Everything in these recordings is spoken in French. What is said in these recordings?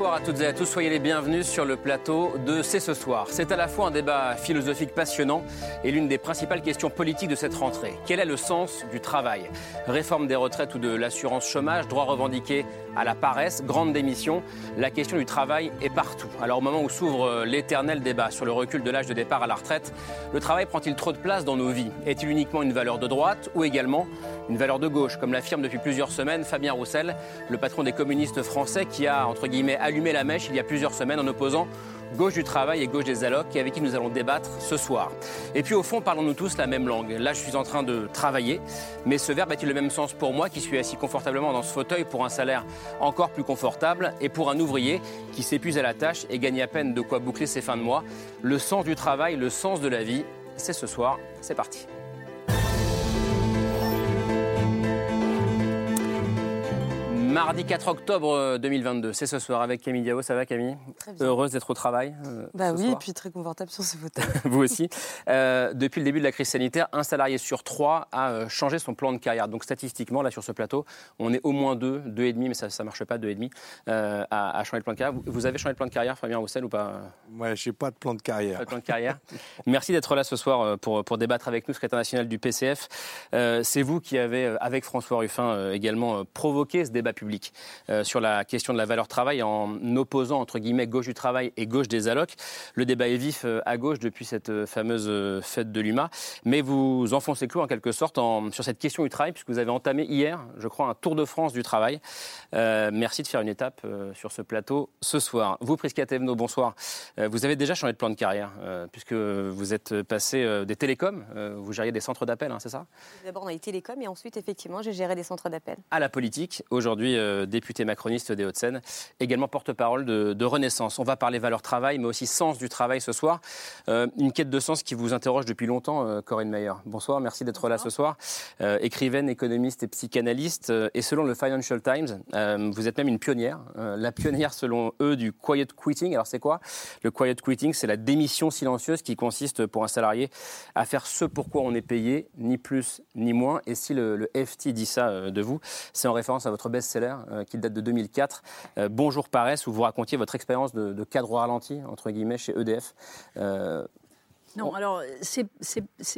Bonsoir à toutes et à tous, soyez les bienvenus sur le plateau de C'est ce soir. C'est à la fois un débat philosophique passionnant et l'une des principales questions politiques de cette rentrée. Quel est le sens du travail? Réforme des retraites ou de l'assurance chômage, droit revendiqué à la paresse, grande démission, la question du travail est partout. Alors au moment où s'ouvre l'éternel débat sur le recul de l'âge de départ à la retraite, le travail prend-il trop de place dans nos vies? Est-il uniquement une valeur de droite ou également une valeur de gauche, comme l'affirme depuis plusieurs semaines Fabien Roussel, le patron des communistes français qui a, entre guillemets, allumé la mèche il y a plusieurs semaines en opposant gauche du travail et gauche des allocs, et avec qui nous allons débattre ce soir. Et puis au fond, parlons-nous tous la même langue. Là, je suis en train de travailler, mais ce verbe a-t-il le même sens pour moi qui suis assis confortablement dans ce fauteuil pour un salaire encore plus confortable et pour un ouvrier qui s'épuise à la tâche et gagne à peine de quoi boucler ses fins de mois? Le sens du travail, le sens de la vie, c'est ce soir, c'est parti. Mardi 4 octobre 2022, c'est ce soir avec Camille Diao. Ça va Camille Très bien. Heureuse d'être au travail euh, Bah ce oui, soir et puis très confortable sur ce fauteuil. Vous aussi. Euh, depuis le début de la crise sanitaire, un salarié sur trois a euh, changé son plan de carrière. Donc statistiquement, là sur ce plateau, on est au moins deux, deux et demi, mais ça ne marche pas, deux et demi, euh, à, à changer de plan de carrière. Vous, vous avez changé de plan de carrière, Fabien Roussel, ou pas Moi, je n'ai pas de plan de carrière. Pas de plan de carrière. Merci d'être là ce soir euh, pour, pour débattre avec nous, secrétaire national du PCF. Euh, c'est vous qui avez, euh, avec François Ruffin, euh, également euh, provoqué ce débat euh, sur la question de la valeur travail en opposant, entre guillemets, gauche du travail et gauche des allocs. Le débat est vif euh, à gauche depuis cette euh, fameuse fête de l'UMA. Mais vous enfoncez clou en quelque sorte en- sur cette question du travail, puisque vous avez entamé hier, je crois, un tour de France du travail. Euh, merci de faire une étape sur ce plateau ce soir. Vous, Prisca Thévenot, bonsoir. Vous avez déjà changé de plan de carrière, puisque vous êtes passé des télécoms, vous gériez des centres d'appel, hein, c'est ça? D'abord, on a eu Télécom et ensuite, effectivement, j'ai géré des centres d'appel. à la politique, aujourd'hui euh, député macroniste des Hauts-de-Seine, également porte-parole de, de Renaissance. On va parler valeur travail, mais aussi sens du travail ce soir. Euh, une quête de sens qui vous interroge depuis longtemps, euh, Corinne Mayer. Bonsoir, merci d'être là ce soir. Euh, écrivaine, économiste et psychanalyste. et selon le Financial Times, euh, vous êtes même une pionnière. la pionnière, selon eux, du quiet quitting. Alors c'est quoi Le quiet quitting, c'est la démission silencieuse qui consiste pour un salarié à faire ce pourquoi on est payé, ni plus ni moins. Et si le, le FT dit ça de vous, c'est en référence à votre best-seller euh, qui date de 2004, euh, Bonjour Paresse, où vous racontiez votre expérience de, de cadre ralenti, entre guillemets, chez EDF. Euh, Non, alors c'est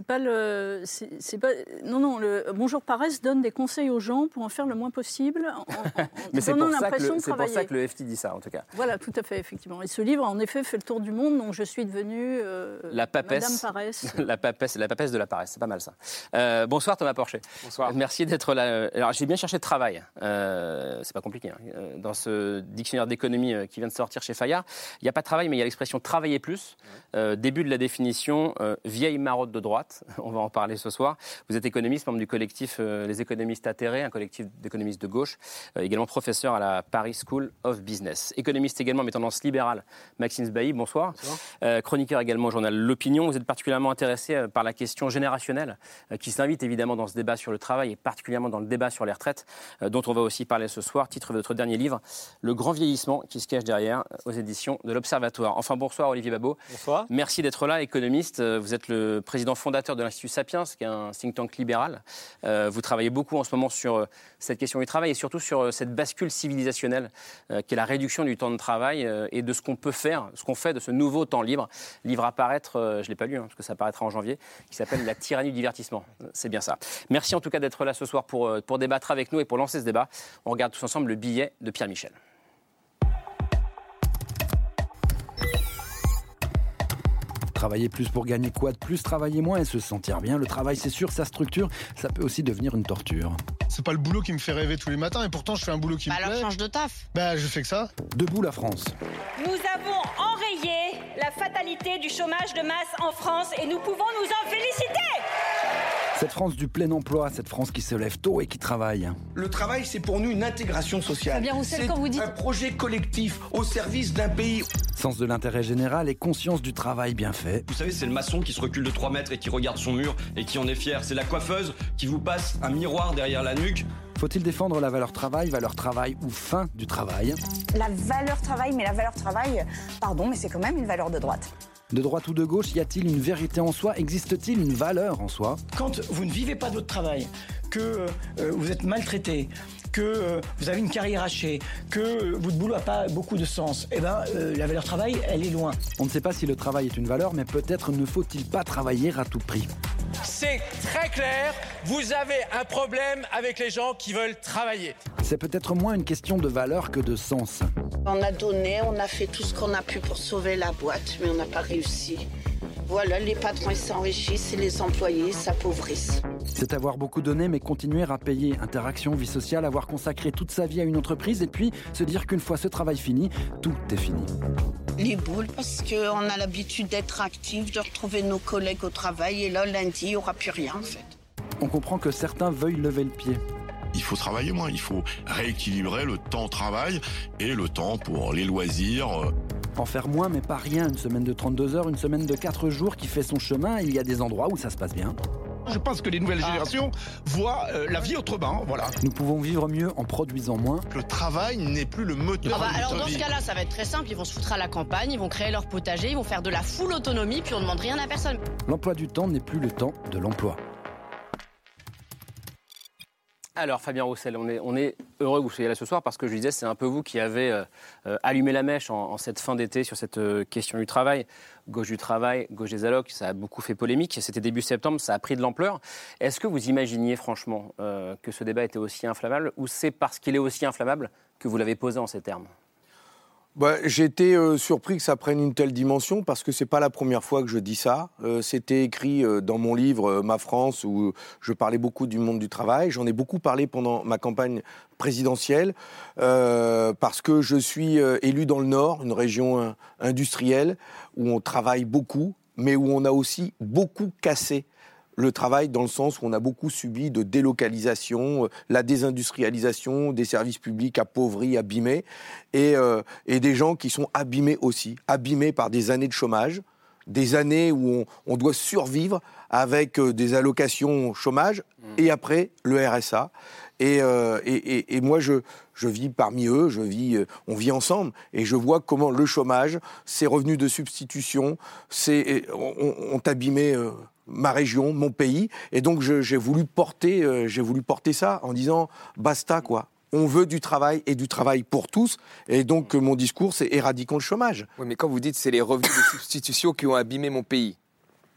pas le c'est pas non non le Bonjour Paresse donne des conseils aux gens pour en faire le moins possible en, en- en mais c'est donnant pour, ça que l'impression le- de c'est pour ça travailler. que le FT dit ça, en tout cas. Voilà, tout à fait effectivement. Et ce livre en effet fait le tour du monde, donc je suis devenue euh, La papesse. Madame Paresse. La papesse, la papesse de la paresse, c'est pas mal ça. Euh, bonsoir Thomas Porcher. Bonsoir. Merci d'être là. Alors j'ai bien cherché de travail. Euh, c'est pas compliqué. hein. Euh, Dans ce dictionnaire d'économie euh, qui vient de sortir chez Fayard, il n'y a pas de travail, mais il y a l'expression travailler plus. Euh, début de la définition, euh, vieille marotte de droite. On va en parler ce soir. Vous êtes économiste, membre du collectif euh, Les économistes atterrés, un collectif d'économistes de gauche, euh, également professeur à la Paris School of Business. Économiste également, mais tendance libérale. Maxime Sbailly, bonsoir. Euh, chroniqueur également au journal L'Opinion. Vous êtes particulièrement intéressé par la question générationnelle qui s'invite évidemment dans ce débat sur le travail et particulièrement dans le débat sur les retraites, dont on va aussi parler ce soir. Titre de votre dernier livre, Le grand vieillissement qui se cache derrière, aux éditions de l'Observatoire. Enfin, bonsoir Olivier Babot. Bonsoir. Merci d'être là, économiste. Euh, Vous êtes le président fondateur de l'Institut Sapiens, qui est un think tank libéral. Euh, Vous travaillez beaucoup en ce moment sur euh, cette question du travail et surtout sur cette bascule civilisationnelle qui est la réduction du temps de travail et de ce qu'on peut faire, ce qu'on fait de ce nouveau temps libre. Livre à paraître, je ne l'ai pas lu hein, parce que ça paraîtra en janvier, qui s'appelle La tyrannie du divertissement. C'est bien ça. Merci en tout cas d'être là ce soir pour, pour débattre avec nous et pour lancer ce débat. On regarde tous ensemble le billet de Pierre Michel. Travailler plus pour gagner quoi de plus Travailler moins et se sentir bien. Le travail, c'est sûr, sa structure, ça peut aussi devenir une torture. C'est pas le boulot qui me fait rêver tous les matins et pourtant je fais un boulot qui Bah me alors plaît. change de taf. Bah je fais que ça. Debout la France. Nous avons enrayé la fatalité du chômage de masse en France et nous pouvons nous en féliciter. Cette France du plein emploi, cette France qui se lève tôt et qui travaille. Le travail, c'est pour nous une intégration sociale. Roussel, C'est quand vous dites- un projet collectif au service d'un pays. Sens de l'intérêt général et conscience du travail bien fait. Vous savez, c'est le maçon qui se recule de 3 mètres et qui regarde son mur et qui en est fier. C'est la coiffeuse qui vous passe un miroir derrière la nuque. Faut-il défendre la valeur travail, valeur travail ou fin du travail? La valeur travail, mais la valeur travail, pardon, mais c'est quand même une valeur de droite. De droite ou de gauche, y a-t-il une vérité en soi? Existe-t-il une valeur en soi? Quand vous ne vivez pas de votre travail, que euh, vous êtes maltraité, que euh, vous avez une carrière hachée, que euh, votre boulot n'a pas beaucoup de sens, eh ben, euh, la valeur travail, elle est loin. On ne sait pas si le travail est une valeur, mais peut-être ne faut-il pas travailler à tout prix. C'est très clair, vous avez un problème avec les gens qui veulent travailler. C'est peut-être moins une question de valeur que de sens. On a donné, on a fait tout ce qu'on a pu pour sauver la boîte, mais on n'a pas réussi. Voilà, les patrons s'enrichissent et les employés s'appauvrissent. C'est avoir beaucoup donné, mais continuer à payer. Interaction, vie sociale, avoir consacré toute sa vie à une entreprise et puis se dire qu'une fois ce travail fini, tout est fini. Les boules, parce qu'on a l'habitude d'être actifs, de retrouver nos collègues au travail, et là, lundi, il n'y aura plus rien, en fait. On comprend que certains veuillent lever le pied. Il faut travailler moins, il faut rééquilibrer le temps travail et le temps pour les loisirs. En faire moins, mais pas rien. Une semaine de 32 heures, une semaine de 4 jours qui fait son chemin. Il y a des endroits où ça se passe bien. Je pense que les nouvelles générations voient euh, la vie autrement, voilà. Nous pouvons vivre mieux en produisant moins. Le travail n'est plus le moteur Ah bah, de alors dans ce cas-là, ça va être très simple. Ils vont se foutre à la campagne, ils vont créer leur potager, ils vont faire de la full autonomie, puis on demande rien à personne. L'emploi du temps n'est plus le temps de l'emploi. Alors, Fabien Roussel, on est, heureux que vous soyez là ce soir parce que je disais, c'est un peu vous qui avez euh, euh, allumé la mèche en, cette fin d'été sur cette euh, question du travail. Gauche du travail, gauche des allocs, ça a beaucoup fait polémique. C'était début septembre, ça a pris de l'ampleur. Est-ce que vous imaginiez franchement que ce débat était aussi inflammable ou c'est parce qu'il est aussi inflammable que vous l'avez posé en ces termes? Bah, J'ai été euh, surpris que ça prenne une telle dimension parce que c'est pas la première fois que je dis ça. Euh, C'était écrit euh, dans mon livre Ma France où je parlais beaucoup du monde du travail. J'en ai beaucoup parlé pendant ma campagne présidentielle parce que je suis élu dans le Nord, une région industrielle où on travaille beaucoup, mais où on a aussi beaucoup cassé le travail dans le sens où on a beaucoup subi de délocalisation, euh, la désindustrialisation, des services publics appauvris, abîmés, et, euh, et des gens qui sont abîmés aussi, abîmés par des années de chômage, des années où on, on doit survivre avec euh, des allocations chômage, et après le RSA. Et, euh, et, et- et moi, je, je vis parmi eux, je vis, euh, on vit ensemble, et je vois comment le chômage, ces revenus de substitution, c'est, ont, ont abîmé euh, ma région, mon pays, et donc j'ai voulu porter, euh, voulu porter ça en disant basta quoi. On veut du travail et du travail pour tous, et donc euh, mon discours c'est éradiquons le chômage. Oui, mais quand vous dites c'est les revenus de substitution qui ont abîmé mon pays,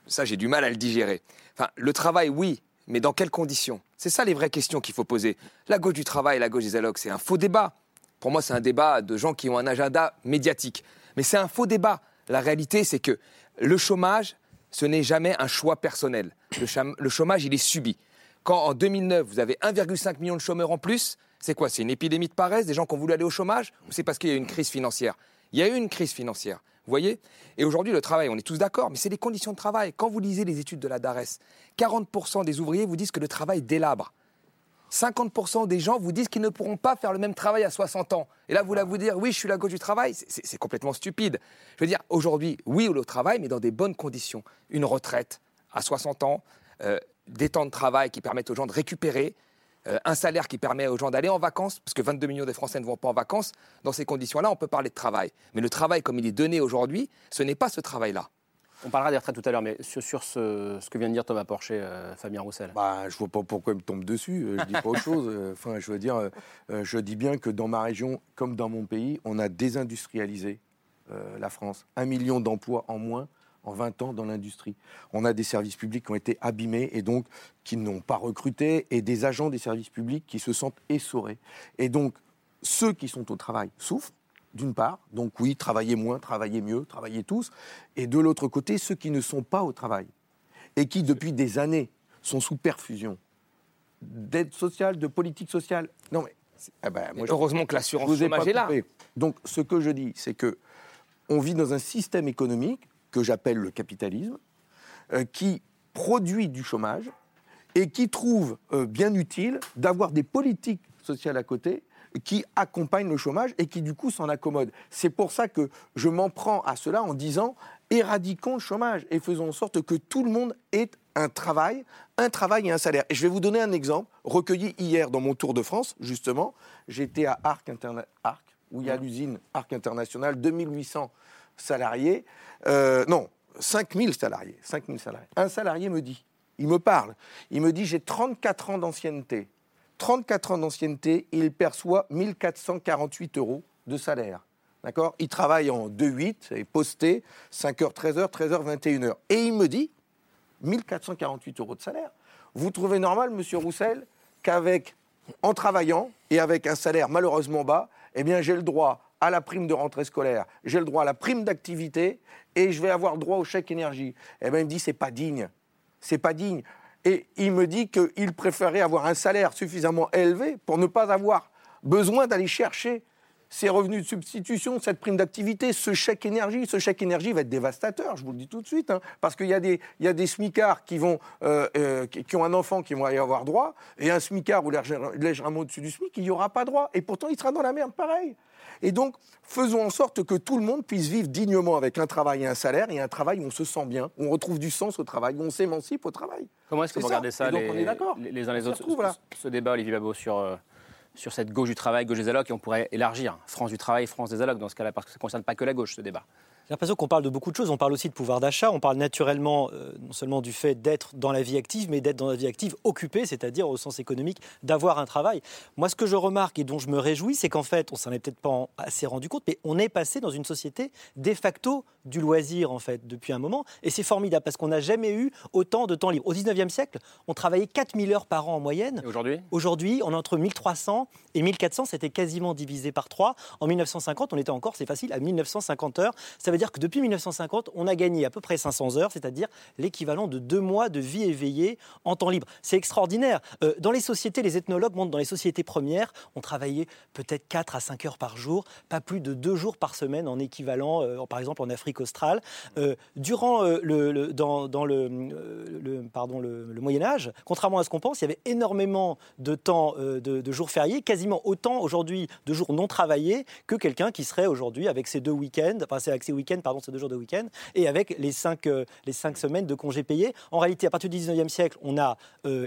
ça j'ai du mal à le digérer. Enfin, le travail, oui, mais dans quelles conditions? C'est ça les vraies questions qu'il faut poser. La gauche du travail, la gauche des allocs, c'est un faux débat. Pour moi, c'est un débat de gens qui ont un agenda médiatique. Mais c'est un faux débat. La réalité, c'est que le chômage, ce n'est jamais un choix personnel. Le, chômage, il est subi. Quand en 2009, vous avez 1,5 million de chômeurs en plus, c'est quoi? C'est une épidémie de paresse, des gens qui ont voulu aller au chômage? Ou c'est parce qu'il y a eu une crise financière? Il y a eu une crise financière, vous voyez? Et aujourd'hui, le travail, on est tous d'accord, mais c'est les conditions de travail. Quand vous lisez les études de la DARES, 40% des ouvriers vous disent que le travail délabre. 50% des gens vous disent qu'ils ne pourront pas faire le même travail à 60 ans. Et là, vous voulez vous dire, oui, je suis la gauche du travail, c'est- complètement stupide. Je veux dire, aujourd'hui, oui, au travail, mais dans des bonnes conditions. Une retraite à 60 ans, euh, des temps de travail qui permettent aux gens de récupérer, euh, un salaire qui permet aux gens d'aller en vacances, parce que 22 millions de Français ne vont pas en vacances. Dans ces conditions-là, on peut parler de travail. Mais le travail comme il est donné aujourd'hui, ce n'est pas ce travail-là. On parlera des retraites tout à l'heure, mais sur, sur ce, ce que vient de dire Thomas Porcher, euh, Fabien Roussel. Bah, je vois pas pourquoi il me tombe dessus. euh, Je dis pas autre chose. Euh, Enfin, je veux dire, je dis bien que dans ma région, comme dans mon pays, on a désindustrialisé euh, la France. Un million d'emplois en moins en 20 ans dans l'industrie. On a des services publics qui ont été abîmés et donc qui n'ont pas recruté et des agents des services publics qui se sentent essorés. Et donc, ceux qui sont au travail souffrent, d'une part, donc oui, travailler moins, travailler mieux, travailler tous, et de l'autre côté, ceux qui ne sont pas au travail et qui, depuis des années, sont sous perfusion d'aide sociale, de politique sociale. Non, mais. ah ben, moi, je- heureusement que l'assurance chômage est là. Donc, ce que je dis, c'est que on vit dans un système économique que j'appelle le capitalisme, euh, qui produit du chômage, et qui trouve euh, bien utile d'avoir des politiques sociales à côté qui accompagnent le chômage et qui du coup s'en accommodent. C'est pour ça que je m'en prends à cela en disant éradiquons le chômage et faisons en sorte que tout le monde ait un travail, un travail et un salaire. Et je vais vous donner un exemple recueilli hier dans mon tour de France, justement. J'étais à Arc, Interna- Arc où il y a l'usine Arc International, 2800 salariés. Euh, non, 5000 salariés, 5000 salariés. Un salarié me dit, il me parle, il me dit j'ai 34 ans d'ancienneté. 34 ans d'ancienneté, il perçoit 1448 euros de salaire. Il travaille en 2-8, est posté, 5h, 13h, 13h, 21h. Et il me dit, 1448 euros de salaire. Vous trouvez normal, monsieur Roussel, qu'avec, en travaillant et avec un salaire malheureusement bas, eh bien, j'ai le droit à la prime de rentrée scolaire, j'ai le droit à la prime d'activité et je vais avoir droit au chèque énergie. Eh il me dit, c'est pas digne. C'est pas digne. Et il me dit qu'il préférait avoir un salaire suffisamment élevé pour ne pas avoir besoin d'aller chercher ces revenus de substitution, cette prime d'activité, ce chèque énergie. Ce chèque énergie va être dévastateur, je vous le dis tout de suite, hein, parce qu'il y, a des- il y a des smicards qui, vont, euh, euh, qui, ont un enfant qui vont y avoir droit, et un smicard ou légèrement au-dessus du SMIC, il n'y aura pas droit. Et pourtant, il sera dans la merde pareil. Et donc, faisons en sorte que tout le monde puisse vivre dignement avec un travail et un salaire, et un travail où on se sent bien, où on retrouve du sens au travail, où on s'émancipe au travail. Comment est-ce que vous regardez ça, les, on est d'accord. les- uns les On autres, retrouve ce débat, Olivier Babot, sur, euh, sur cette gauche du travail, gauche des allocs, et on pourrait élargir France du travail, France des allocs dans ce cas-là, parce que ça ne concerne pas que la gauche, ce débat. J'ai l'impression qu'on parle de beaucoup de choses. On parle aussi de pouvoir d'achat. On parle naturellement euh, non seulement du fait d'être dans la vie active, mais d'être dans la vie active occupée, c'est-à-dire au sens économique, d'avoir un travail. Moi, ce que je remarque et dont je me réjouis, c'est qu'en fait, on s'en est peut-être pas assez rendu compte, mais on est passé dans une société de facto du loisir, en fait, depuis un moment. Et c'est formidable parce qu'on n'a jamais eu autant de temps libre. Au 19e siècle, on travaillait 4000 heures par an en moyenne. Aujourd'hui? Aujourd'hui, on est entre 1300 et 1400, c'était quasiment divisé par 3. En 1950, on était encore, c'est facile, à 1950 heures. Ça veut dire que depuis 1950, on a gagné à peu près 500 heures, c'est-à-dire l'équivalent de deux mois de vie éveillée en temps libre. C'est extraordinaire. Euh, dans les sociétés, les ethnologues montrent dans les sociétés premières, on travaillait peut-être 4 à 5 heures par jour, pas plus de 2 jours par semaine en équivalent, euh, par exemple en Afrique australe. Euh, durant euh, le, dans, dans le, euh, pardon, le, Moyen Âge, contrairement à ce qu'on pense, il y avait énormément de temps de, jours fériés, quasiment autant aujourd'hui de jours non travaillés que quelqu'un qui serait aujourd'hui avec ses deux week-ends, enfin avec ses week-ends, pardon, ces deux jours de week-end, et avec les cinq, les cinq semaines de congés payés. En réalité, à partir du 19e siècle, on a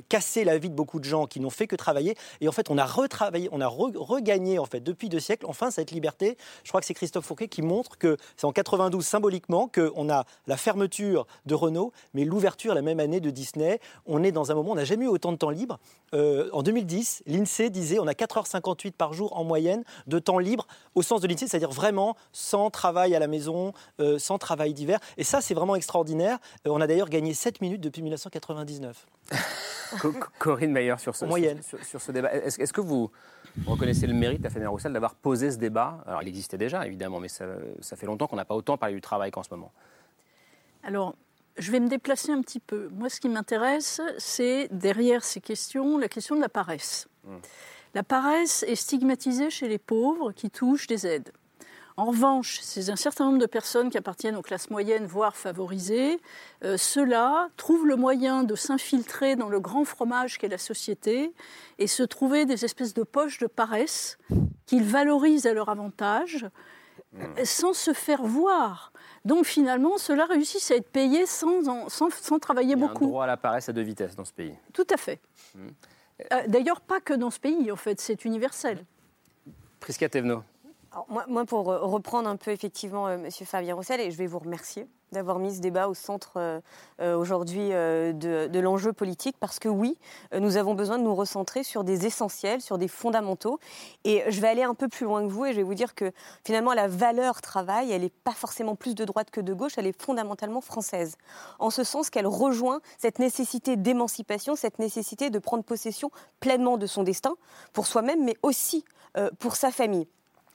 cassé la vie de beaucoup de gens qui n'ont fait que travailler, et en fait, on a retravaillé, on a re- regagné en fait depuis deux siècles, enfin cette liberté. Je crois que c'est Christophe Fouquet qui montre que c'est en 92 symboliquement qu'on a la fermeture de Renault, mais l'ouverture la même année de Disney. On est dans un moment, on n'a jamais eu autant de temps libre. Euh, en 2010, l'INSEE disait on a 4h58 par jour en moyenne de temps libre au sens de l'INSEE, c'est-à-dire vraiment sans travail à la maison, euh, sans travail d'hiver. Et ça, c'est vraiment extraordinaire. Euh, on a d'ailleurs gagné 7 minutes depuis 1999. Co- Co- Corinne Meyer, sur ce, sur, sur ce débat, est-ce est-ce que vous reconnaissez le mérite à Fabien Roussel d'avoir posé ce débat Alors, il existait déjà, évidemment, mais ça, ça fait longtemps qu'on n'a pas autant parlé du travail qu'en ce moment. Alors, je vais me déplacer un petit peu. Moi, ce qui m'intéresse, c'est derrière ces questions, la question de la paresse. La paresse est stigmatisée chez les pauvres qui touchent des aides. En revanche, c'est un certain nombre de personnes qui appartiennent aux classes moyennes, voire favorisées. Euh, Ceux-là trouvent le moyen de s'infiltrer dans le grand fromage qu'est la société et se trouver des espèces de poches de paresse qu'ils valorisent à leur avantage sans se faire voir. Donc finalement, ceux-là réussissent à être payés sans, en- sans, sans travailler Il y a un beaucoup. droit à la paresse à deux vitesses dans ce pays. Tout à fait. Hmm. Euh, D'ailleurs, pas que dans ce pays, en fait, c'est universel. Prisca Thévenot. Moi, pour reprendre un peu effectivement euh, Monsieur Fabien Roussel, et je vais vous remercier d'avoir mis ce débat au centre euh, euh, aujourd'hui de, l'enjeu politique, parce que oui, nous avons besoin de nous recentrer sur des essentiels, sur des fondamentaux. Et je vais aller un peu plus loin que vous, et je vais vous dire que finalement la valeur travail, elle n'est pas forcément plus de droite que de gauche, elle est fondamentalement française. En ce sens qu'elle rejoint cette nécessité d'émancipation, cette nécessité de prendre possession pleinement de son destin, pour soi-même, mais aussi pour sa famille.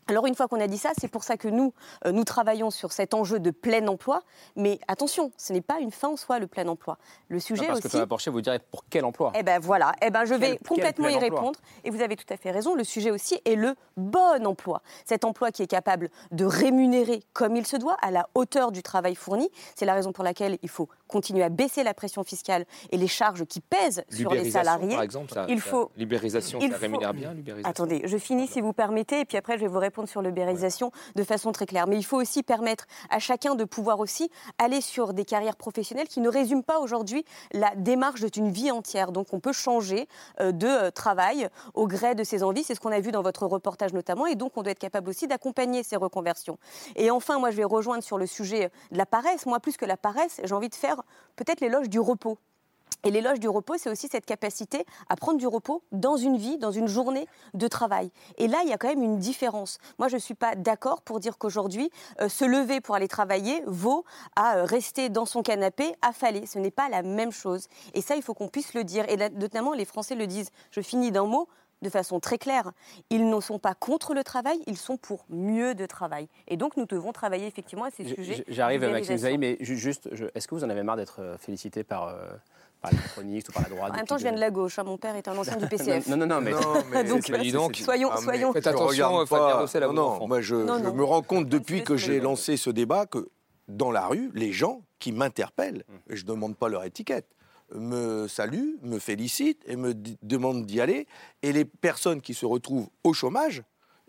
Alors une fois qu'on a dit ça, c'est pour ça que nous, euh, nous travaillons sur cet enjeu de plein emploi. Mais attention, ce n'est pas une fin en soi, le plein emploi. Le sujet Non, parce que aussi... Porcher vous dirait pour quel emploi? Eh ben voilà, eh ben je vais Quel- quel complètement y répondre. Et vous avez tout à fait raison, le sujet aussi est le bon emploi. Cet emploi qui est capable de rémunérer comme il se doit, à la hauteur du travail fourni. C'est la raison pour laquelle il faut continuer à baisser la pression fiscale et les charges qui pèsent sur les salariés. par exemple, ça, il faut l'ubérisation, il ça faut- rémunère bien. Attendez, je finis si vous permettez, et puis après je vais vous répondre sur l'ubérisation de façon très claire. Mais il faut aussi permettre à chacun de pouvoir aussi aller sur des carrières professionnelles qui ne résument pas aujourd'hui la démarche d'une vie entière. Donc on peut changer euh, de euh, travail au gré de ses envies. C'est ce qu'on a vu dans votre reportage notamment. Et donc on doit être capable aussi d'accompagner ces reconversions. Et enfin, moi je vais rejoindre sur le sujet de la paresse. Moi, plus que la paresse, j'ai envie de faire peut-être l'éloge du repos. Et l'éloge du repos, c'est aussi cette capacité à prendre du repos dans une vie, dans une journée de travail. Et là, il y a quand même une différence. Moi, je ne suis pas d'accord pour dire qu'aujourd'hui, euh, se lever pour aller travailler vaut à euh, rester dans son canapé affalé. Ce n'est pas la même chose. Et ça, il faut qu'on puisse le dire. Et notamment, les Français le disent. Je finis d'un mot de façon très claire. Ils ne sont pas contre le travail, ils sont pour mieux de travail. Et donc, nous devons travailler effectivement à ces sujets. J'arrive. Maxime Zahi, mais ju- juste, est-ce que vous en avez marre d'être euh, félicité par, euh, par les macronistes ou par la droite En même temps, je viens de la gauche. hein. Mon père est un ancien du PCF. Non, non, non, mais- Non, mais Donc, soyons, Ah, mais soyons. Faites je attention, Fabien Roussel, non, enfants. moi je, Non, je me rends compte depuis que j'ai lancé ce débat que dans la rue, les gens qui m'interpellent, Mmh. je ne demande pas leur étiquette, me saluent, me félicitent et me demandent d'y aller. Et les personnes qui se retrouvent au chômage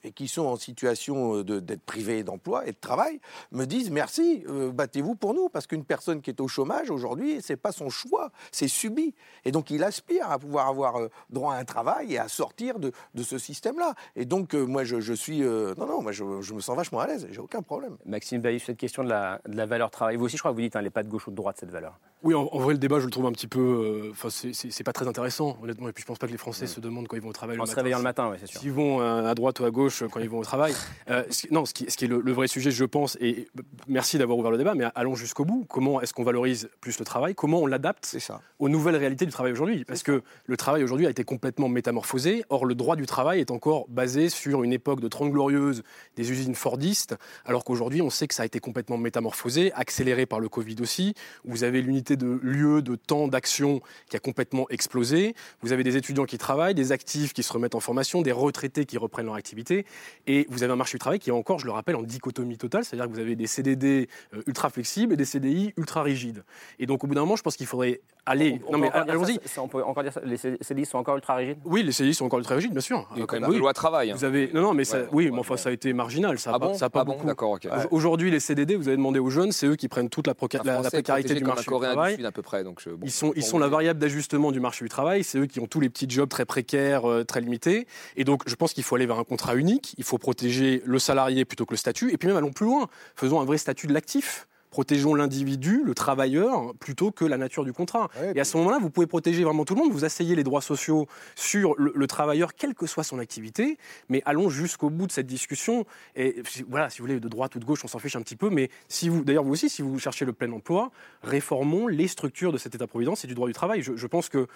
et qui sont en situation euh, de- d'être privées d'emploi et de travail me disent merci, euh, battez-vous pour nous parce qu'une personne qui est au chômage aujourd'hui, c'est pas son choix, c'est subi. Et donc il aspire à pouvoir avoir euh, droit à un travail et à sortir de, de ce système-là. Et donc euh, moi je, je suis euh, non non, moi je, je me sens vachement à l'aise, j'ai aucun problème. Maxime Bailly, sur cette question de la, de la valeur travail, vous aussi, je crois que vous dites, hein, elle n'est pas de gauche ou de droite, cette valeur. Oui, en, en vrai, le débat, je le trouve un petit peu. euh, Enfin, c'est- c'est pas très intéressant, honnêtement. Et puis, je pense pas que les Français se demandent quand ils vont au travail En le se matin. réveillant le matin, oui, c'est sûr. S'ils vont euh, à droite ou à gauche euh, quand ils vont au travail. Euh, ce non, ce qui, ce qui est le, le vrai sujet, je pense, et merci d'avoir ouvert le débat, mais allons jusqu'au bout. Comment est-ce qu'on valorise plus le travail? Comment on l'adapte aux nouvelles réalités du travail aujourd'hui? Parce que le travail aujourd'hui a été complètement métamorphosé. Or, le droit du travail est encore basé sur une époque de 30 glorieuses des usines fordistes, alors qu'aujourd'hui, on sait que ça a été complètement métamorphosé, accéléré par le Covid aussi. Vous avez l'unité de lieu, de temps, d'action qui a complètement explosé. Vous avez des étudiants qui travaillent, des actifs qui se remettent en formation, des retraités qui reprennent leur activité. Et vous avez un marché du travail qui est encore, je le rappelle, en dichotomie totale, c'est-à-dire que vous avez des CDD euh, ultra flexibles et des CDI ultra rigides. Et donc, au bout d'un moment, je pense qu'il faudrait aller. On non, mais allons-y. On peut encore dire ça, les CDI sont encore ultra rigides? Oui, les CDI sont encore ultra rigides, bien sûr. Il y a quand même Ah, deux oui. lois travail. hein. Vous avez non non mais ça, Ouais, oui mais enfin ça a été marginal ça a Ah pas, bon ça a pas Ah bon, d'accord, Aujourd'hui les CDD vous avez demandé aux jeunes c'est eux qui prennent toute la, proca- Un la- la Français précarité du marché du travail. Sud à peu près. Donc je- bon, Ils sont, ils la variable d'ajustement du marché du travail, c'est eux qui ont tous les petits jobs très précaires, euh, très limités. Et donc, je pense qu'il faut aller vers un contrat unique, il faut protéger le salarié plutôt que le statut, et puis même allons plus loin, faisons un vrai statut de l'actif. Protégeons l'individu, le travailleur, plutôt que la nature du contrat. et à ce moment-là, vous pouvez protéger vraiment tout le monde. Vous asseyez les droits sociaux sur le, le travailleur, quelle que soit son activité. Mais allons jusqu'au bout de cette discussion. Et voilà, si vous voulez, de droite ou de gauche, on s'en fiche un petit peu. Mais si vous, d'ailleurs, vous aussi, si vous cherchez le plein emploi, réformons les structures de cet État-providence et du droit du travail. Je, je pense que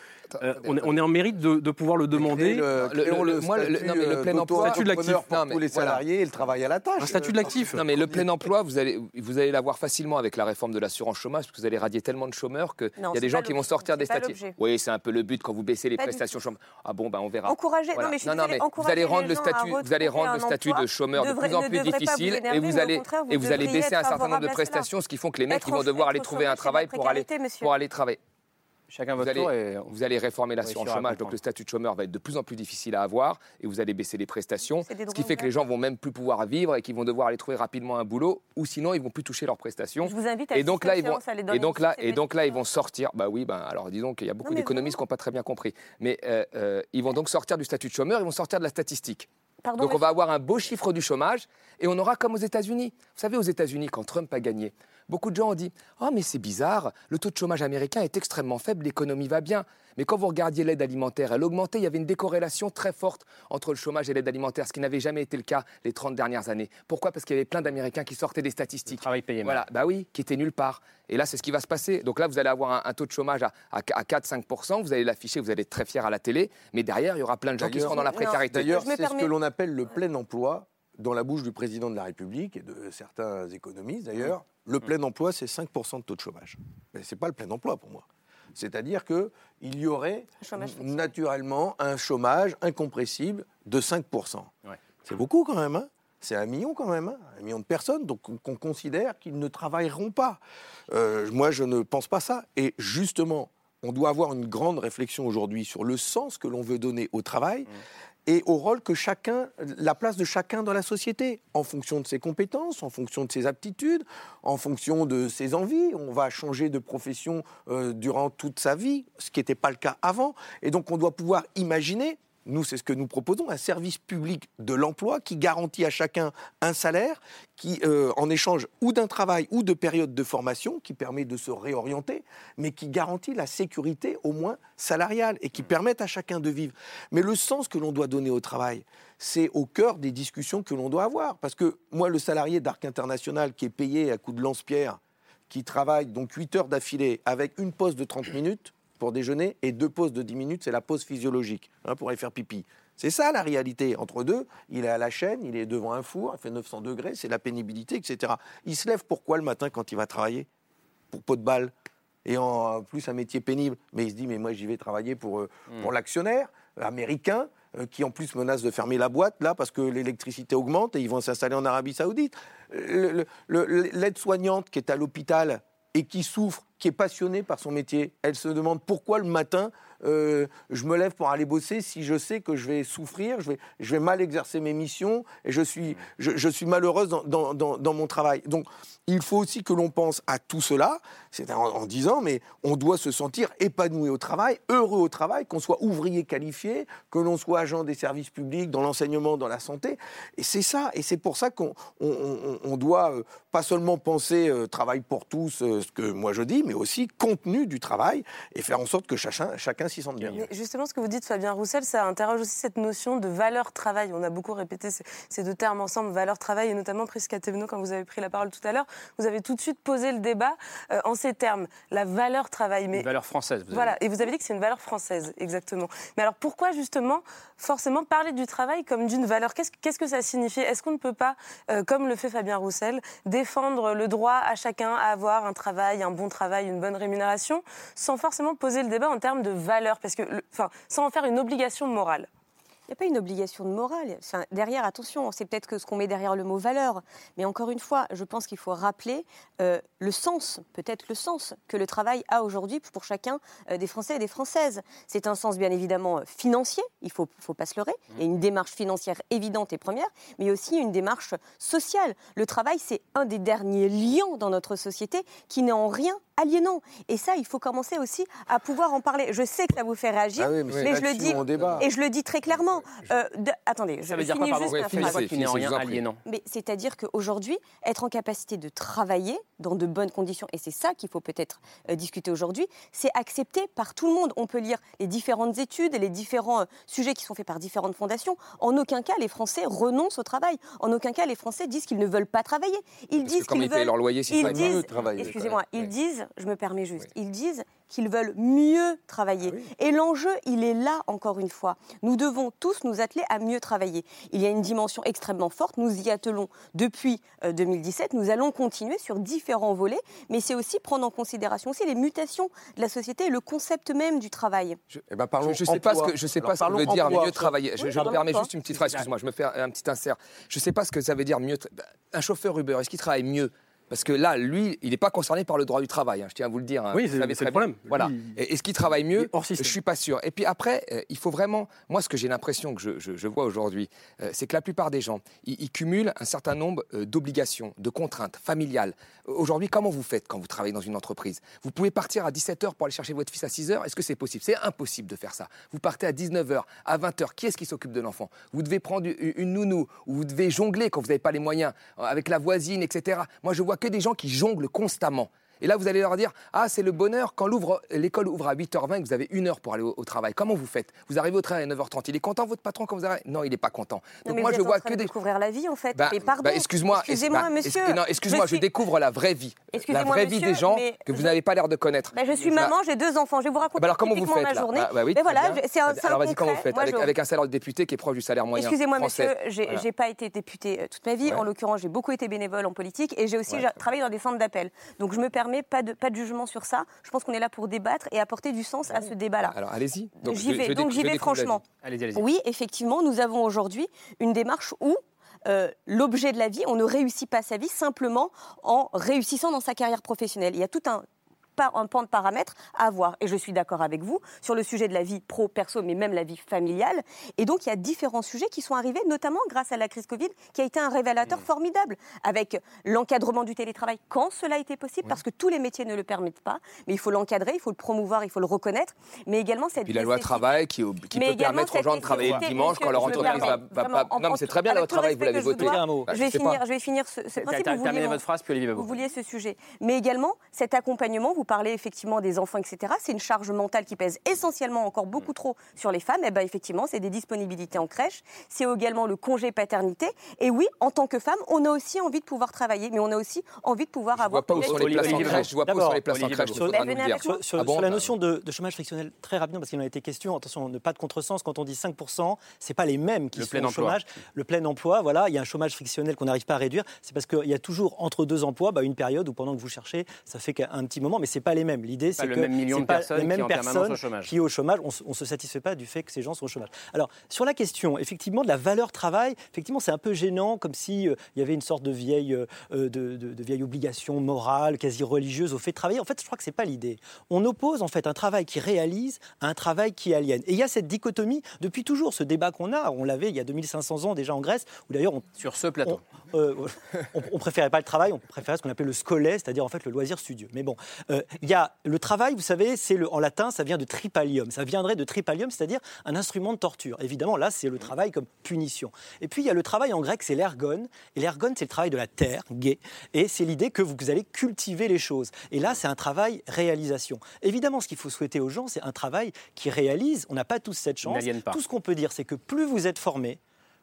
euh, on, est, on est en mérite de, de pouvoir le demander. Le, le- le- le moi, le- statut, non, mais le euh, plein emploi- statut de l'actif. pour Non, mais tous les voilà. salariés et le travail à la tâche. Un statut de l'actif. Non, mais le plein emploi, vous allez, vous allez l'avoir facilement avec la réforme de l'assurance chômage, parce que vous allez radier tellement de chômeurs qu'il Non, y a des gens qui vont sortir des statuts. Oui, c'est un peu le but quand vous baissez les Pas prestations chômage. Ah bon, ben on verra. Encourager- non, Voilà. mais je non, non, désolée, mais vous allez rendre le statut, vous allez rendre le statut de chômeur de plus en plus vous difficile, et vous mais allez vous et vous allez baisser un certain nombre de prestations, ce qui font que les mecs ils vont devoir aller trouver un travail aller pour aller travailler. Chacun Vous votre allez, tour et vous allez réformer l'assurance chômage, donc le statut de chômeur va être de plus en plus difficile à avoir et vous allez baisser les prestations, ce qui fait que les gens vont même plus pouvoir vivre et qu'ils vont devoir aller trouver rapidement un boulot ou sinon ils vont plus toucher leurs prestations. Je vous invite à et donc là ils vont séances, aller dans et donc les là et donc là ils vont sortir. Bah oui, ben alors disons qu'il y a beaucoup d'économistes qui n'ont pas très bien compris, mais euh, euh, ils vont donc sortir du statut de chômeur, ils vont sortir de la statistique. Pardon, Donc on va avoir un beau chiffre du chômage et on aura comme aux États-Unis. Vous savez, aux États-Unis, quand Trump a gagné, beaucoup de gens ont dit Oh, mais c'est bizarre, le taux de chômage américain est extrêmement faible, l'économie va bien. Mais quand vous regardiez l'aide alimentaire, elle augmentait, il y avait une décorrélation très forte entre le chômage et l'aide alimentaire, ce qui n'avait jamais été le cas les 30 dernières années. Pourquoi? Parce qu'il y avait plein d'Américains qui sortaient des statistiques. travail payé mal. Voilà, bah oui, qui étaient nulle part. Et là, c'est ce qui va se passer. Donc là, vous allez avoir un, un taux de chômage à, à 4-5%, vous allez l'afficher, vous allez être très fier à la télé, mais derrière, il y aura plein de gens qui seront dans la précarité. D'ailleurs, c'est ce que l'on appelle le plein emploi dans la bouche du président de la République et de certains économistes d'ailleurs. Le plein emploi, c'est 5% de taux de chômage. Mais ce n'est pas le plein emploi pour moi. C'est-à-dire qu'il y aurait naturellement un chômage incompressible de 5%. Ouais. C'est beaucoup quand même. hein c'est un million quand même, hein, un million de personnes, donc qu'on considère qu'ils ne travailleront pas. Euh, moi, je ne pense pas ça. Et justement, on doit avoir une grande réflexion aujourd'hui sur le sens que l'on veut donner au travail. Et au rôle que chacun, la place de chacun dans la société, en fonction de ses compétences, en fonction de ses aptitudes, en fonction de ses envies. On va changer de profession euh, durant toute sa vie, ce qui n'était pas le cas avant. Et donc on doit pouvoir imaginer nous, c'est ce que nous proposons, un service public de l'emploi qui garantit à chacun un salaire, qui, euh, en échange ou d'un travail ou de période de formation, qui permet de se réorienter, mais qui garantit la sécurité au moins salariale et qui permet à chacun de vivre. Mais le sens que l'on doit donner au travail, c'est au cœur des discussions que l'on doit avoir. Parce que moi, le salarié d'Arc International qui est payé à coup de lance-pierre, qui travaille donc 8 heures d'affilée avec une pause de 30 minutes, pour déjeuner et deux pauses de 10 minutes, c'est la pause physiologique hein, pour aller faire pipi. C'est ça la réalité. Entre deux, il est à la chaîne, il est devant un four, il fait 900 degrés, c'est la pénibilité, etc. Il se lève pourquoi le matin quand il va travailler? Pour pot de balle. Et en plus, un métier pénible. Mais il se dit, mais moi, j'y vais travailler pour, euh, mm. pour l'actionnaire américain, euh, qui en plus menace de fermer la boîte, là, parce que l'électricité augmente et ils vont s'installer en Arabie Saoudite. L'aide-soignante qui est à l'hôpital et qui souffre, qui est passionnée par son métier, elle se demande pourquoi le matin euh, je me lève pour aller bosser si je sais que je vais souffrir, je vais, mal exercer mes missions et je suis, malheureuse dans, mon travail. Donc, il faut aussi que l'on pense à tout cela, c'est en, disant, mais on doit se sentir épanoui au travail, heureux au travail, qu'on soit ouvrier qualifié, que l'on soit agent des services publics, dans l'enseignement, dans la santé. Et c'est ça, et c'est pour ça qu'on on, doit euh, pas seulement penser euh, travail pour tous, ce que moi je dis, mais aussi contenu du travail, et faire en sorte que chacun, chacun s'y sente bien. justement, ce que vous dites, Fabien Roussel, ça interroge aussi cette notion de valeur-travail. On a beaucoup répété ces, deux termes ensemble, valeur-travail, et notamment Prisca Thévenot, quand vous avez pris la parole tout à l'heure, vous avez tout de suite posé le débat euh, en ces termes, la valeur-travail. Mais, une valeur française, vous Voilà, et vous avez dit que c'est une valeur française, exactement. Mais alors pourquoi justement, forcément, parler du travail comme d'une valeur? Qu'est-ce que ça signifie? Est-ce qu'on ne peut pas, euh, comme le fait Fabien Roussel, défendre le droit à chacun à avoir un travail, un bon travail, une bonne rémunération, sans forcément poser le débat en termes de valeur parce que, sans en faire une obligation morale. Il n'y a pas une obligation de morale. derrière, attention, c'est peut-être que ce qu'on met derrière le mot valeur. Mais encore une fois, je pense qu'il faut rappeler euh, le sens, peut-être le sens que le travail a aujourd'hui pour chacun euh, des Français et des Françaises. C'est un sens bien évidemment financier, il ne faut, faut pas se leurrer. Il y a une démarche financière évidente et première, mais aussi une démarche sociale. Le travail, c'est un des derniers liens dans notre société qui n'est en rien aliénant. Et ça, il faut commencer aussi à pouvoir en parler. Je sais que ça vous fait réagir, ah mais, je le dis et je le dis très clairement. Euh, attendez, ça je veut dire quoi, juste qui n'est en rien aliénant Mais c'est-à-dire qu'aujourd'hui, être en capacité de travailler dans de bonnes conditions, et c'est ça qu'il faut peut-être euh, discuter aujourd'hui, c'est accepté par tout le monde. On peut lire les différentes études et les différents euh, sujets qui sont faits par différentes fondations. En aucun cas, les Français renoncent au travail. En aucun cas, les Français disent qu'ils ne veulent pas travailler. Ils disent qu'ils veulent. leur loyer, ils disent, excusez-moi, ils disent je me permets juste, ils disent qu'ils veulent mieux travailler. Ah Et l'enjeu, il est là, encore une fois. Nous devons tous nous atteler à mieux travailler. Il y a une dimension extrêmement forte, nous y attelons depuis 2017, euh, nous allons continuer sur différents volets, mais c'est aussi prendre en considération aussi les mutations de la société et le concept même du travail. Je ne eh ben, sais pas ce que, je sais pas ce que veut dire mieux travailler. je, me permets juste une petite phrase, excuse-moi, je me fais un petit insert. Je ne sais pas ce que ça veut dire mieux. Un chauffeur Uber, est-ce qu'il travaille mieux? Parce que là, lui, il n'est pas concerné par le droit du travail, hein, je tiens à vous le dire. Hein. oui, c'est le problème. Voilà. Est-ce qu'il travaille mieux Je ne suis pas sûr. Et puis après, euh, il faut vraiment. Moi, ce que j'ai l'impression que je, vois aujourd'hui, euh, c'est que la plupart des gens, ils, cumulent un certain nombre euh, d'obligations, de contraintes familiales. Aujourd'hui, comment vous faites quand vous travaillez dans une entreprise? Vous pouvez partir à 17h pour aller chercher votre fils à 6h. Est-ce que c'est possible? C'est impossible de faire ça. Vous partez à 19h, à 20h. Qui est-ce qui s'occupe de l'enfant? Vous devez prendre une nounou, ou vous devez jongler quand vous n'avez pas les moyens, avec la voisine, etc. Moi, je vois que des gens qui jonglent constamment. Et là, vous allez leur dire Ah, c'est le bonheur quand l'école ouvre à 8h20 et que vous avez une heure pour aller au, travail. Comment vous faites? Vous arrivez au travail à 9h30. Il est content, votre patron, quand vous arrivez? Non, il n'est pas content. Donc, moi, je vois que des. découvrir la vie, en fait. Bah, pardon. Bah, excuse-moi. Excusez-moi, monsieur. non, excuse-moi, je, découvre la vraie vie. La vraie vie des gens que vous n'avez pas l'air de connaître. Bah, je suis maman, j'ai deux enfants. Je vais vous raconter alors, comment vous faites, ma journée. oui, mais voilà, c'est un Alors, vas-y, comment vous faites avec un salaire de député qui est proche du salaire moyen Excusez-moi, monsieur, j'ai pas été député euh, toute ma vie. En l'occurrence, j'ai beaucoup été bénévole en politique et j'ai aussi travaillé dans des centres d'appel. Donc, je me permets pas de sur ça. Je pense qu'on est là pour débattre et apporter du sens à ce débat-là. Alors allez-y. J'y vais, donc j'y vais franchement. Allez-y, allez oui, effectivement, nous avons aujourd'hui une démarche où l'objet de la vie. On ne réussit pas sa vie simplement en réussissant dans sa carrière professionnelle. Il y a tout un un pan de paramètres à avoir. Et je suis d'accord avec vous sur le sujet de la vie pro-perso, mais même la vie familiale. Et donc, il y a différents sujets qui sont arrivés, notamment grâce à la crise Covid, qui a été un révélateur mmh. formidable, avec l'encadrement du télétravail quand cela a été possible, parce que tous les métiers ne le permettent pas. Mais il faut l'encadrer, il faut le promouvoir, il faut le reconnaître. Mais également cette. Puis la loi travail qui, qui peut permettre aux gens de travailler le dimanche quand leur entreprise va, va pas. non, mais c'est très bien la loi travail, vous l'avez voté. Je, vais finir, je vais finir ce, principe. Terminez votre phrase, puis Olivier Vous vouliez ce sujet. Mais également, cet accompagnement, vous parler effectivement des enfants, etc., c'est une charge mentale qui pèse essentiellement encore beaucoup trop sur les femmes. Et eh ben effectivement, c'est des disponibilités en crèche, c'est également le congé paternité. Et oui, en tant que femme, on a aussi envie de pouvoir travailler, mais on a aussi envie de pouvoir avoir. Je vois pas où sont les places en crèche. Je vois pas où sont les places en crèche. Sur, sur, la notion de, chômage frictionnel, très rapidement, parce qu'il en a été question. Attention, ne pas de contresens. Quand on dit 5%, c'est pas les mêmes qui sont au chômage. Le plein emploi, voilà, il y a un chômage frictionnel qu'on n'arrive pas à réduire. C'est parce qu'il y a toujours entre deux emplois bah, une période où pendant que vous cherchez, ça fait qu'un petit moment, mais c'est pas les mêmes. L'idée, c'est que le même million de personnes les mêmes qui personnes au qui au chômage. On ne se satisfait pas du fait que ces gens sont au chômage. Alors sur la question, effectivement, de la valeur travail, effectivement, c'est un peu gênant, comme si euh, il y avait une sorte de vieille, euh, de, de, vieille obligation morale, quasi religieuse au fait de travailler. En fait, je crois que c'est pas l'idée. On oppose en fait un travail qui réalise à un travail qui aliène. Et il y a cette dichotomie depuis toujours. Ce débat qu'on a, on l'avait il y a 2500 ans déjà en Grèce, où d'ailleurs sur ce plateau, euh, on, on, préférait pas le travail, on préférait ce qu'on appelait le scolé, c'est-à-dire en fait le loisir studieux. Mais bon, il y a le travail, vous savez, c'est le, en latin, ça vient de tripalium. Ça viendrait de tripalium, c'est-à-dire un instrument de torture. Évidemment, là, c'est le travail comme punition. Et puis, il y a le travail en grec, c'est l'ergon. Et l'ergon, c'est le travail de la terre, gay. Et c'est l'idée que vous allez cultiver les choses. Et là, c'est un travail réalisation. Évidemment, ce qu'il faut souhaiter aux gens, c'est un travail qui réalise. On n'a pas tous cette chance. Tout ce qu'on peut dire, c'est que plus vous êtes formé,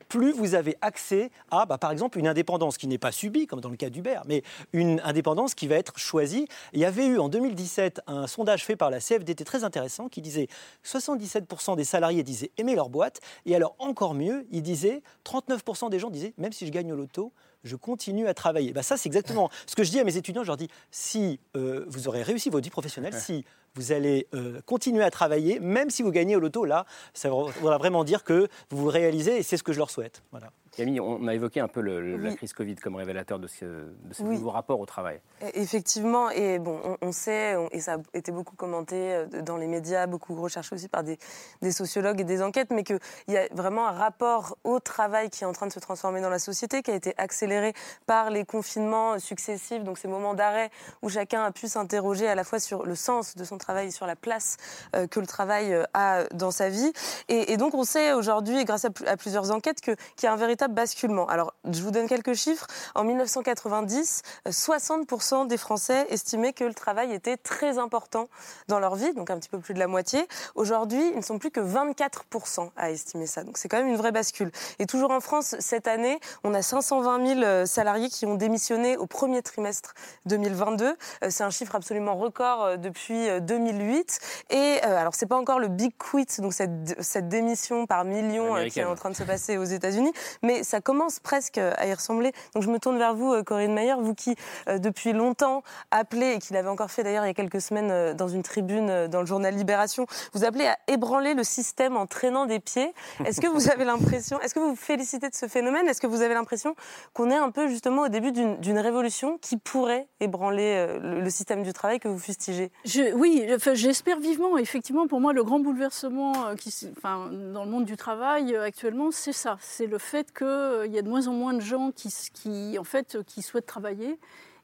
plus vous avez accès à, bah, par exemple, une indépendance qui n'est pas subie, comme dans le cas d'Uber, mais une indépendance qui va être choisie. Il y avait eu en 2017 un sondage fait par la CFDT très intéressant qui disait 77% des salariés disaient aimer leur boîte, et alors encore mieux, il disait 39% des gens disaient même si je gagne au loto, je continue à travailler. Bah, ça, c'est exactement ce que je dis à mes étudiants. Je leur dis, si euh, vous aurez réussi votre vie professionnelle, si vous allez euh, continuer à travailler, même si vous gagnez au loto. Là, ça va vraiment dire que vous vous réalisez et c'est ce que je leur souhaite. Voilà. Camille, on a évoqué un peu la crise Covid comme révélateur de ce, nouveau rapport au travail. Effectivement, et bon, on, sait, et ça a été beaucoup commenté euh, dans les médias, beaucoup recherché aussi par des, sociologues et des enquêtes, mais qu'il y a vraiment un rapport au travail qui est en train de se transformer dans la société, qui a été accéléré par les confinements successifs, donc ces moments d'arrêt où chacun a pu s'interroger à la fois sur le sens de son travail et sur la place euh, que le travail euh, a dans sa vie. Et, donc on sait aujourd'hui, grâce à, plusieurs enquêtes, qu'il y a un véritable basculement. Alors, je vous donne quelques chiffres. En 1990, 60% des Français estimaient que le travail était très important dans leur vie, donc un petit peu plus de la moitié. Aujourd'hui, ils ne sont plus que 24% à estimer ça. Donc, c'est quand même une vraie bascule. Et toujours en France, cette année, on a 520 000 euh, salariés qui ont démissionné au premier trimestre 2022. Euh, c'est un chiffre absolument record euh, depuis 2008. Et alors, c'est pas encore le big quit, donc cette, cette démission par millions qui est en train de se passer aux États-Unis, mais ça commence presque à y ressembler. Donc je me tourne vers vous, euh, Corinne Mayer, vous qui euh, depuis longtemps appelez, et qui l'avez encore fait d'ailleurs il y a quelques semaines euh, dans une tribune dans le journal Libération, vous appelez à ébranler le système en traînant des pieds. Est-ce que vous avez l'impression, est-ce que vous vous félicitez de ce phénomène? Est-ce que vous avez l'impression qu'on est un peu justement au début d'une révolution qui pourrait ébranler le, système du travail que vous fustigez? Je, Oui, j'espère vivement. Effectivement, pour moi, le grand bouleversement qui, enfin, dans le monde du travail actuellement, c'est ça. C'est le fait que il y a de moins en moins de gens qui, qui, en fait, qui souhaitent travailler.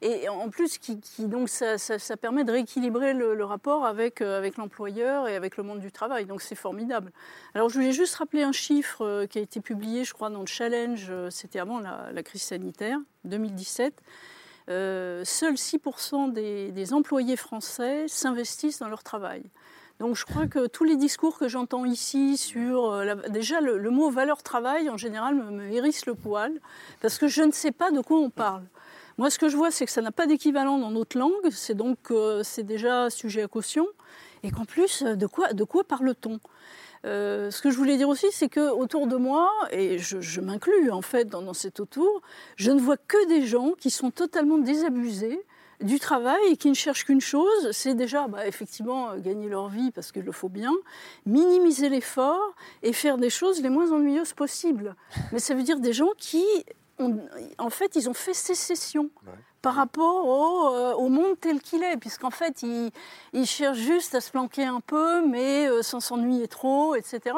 Et en plus, qui, donc ça, permet de rééquilibrer le, rapport avec, euh, avec l'employeur et avec le monde du travail. Donc c'est formidable. Alors je voulais juste rappeler un chiffre euh, qui a été publié, je crois, dans le Challenge, euh, c'était avant la, crise sanitaire, 2017. Seuls 6% des, des employés français s'investissent dans leur travail. Donc je crois que tous les discours que j'entends ici sur... Euh, déjà, le, mot valeur travail, en général, me, hérisse le poil, parce que je ne sais pas de quoi on parle. Moi, ce que je vois, c'est que ça n'a pas d'équivalent dans notre langue, c'est donc euh, c'est déjà sujet à caution, et qu'en plus, de quoi, de quoi parle-t-on? Euh, ce que je voulais dire aussi, c'est que autour de moi, et je, m'inclus en fait dans, cet autour, je ne vois que des gens qui sont totalement désabusés, du travail et qui ne cherchent qu'une chose, c'est déjà bah, effectivement gagner leur vie parce qu'il le faut bien, minimiser l'effort et faire des choses les moins ennuyeuses possibles. Mais ça veut dire des gens qui en fait, ils ont fait sécession. Par rapport au, euh, au, monde tel qu'il est, puisqu'en fait, ils, cherchent juste à se planquer un peu, mais euh, sans s'ennuyer trop, etc.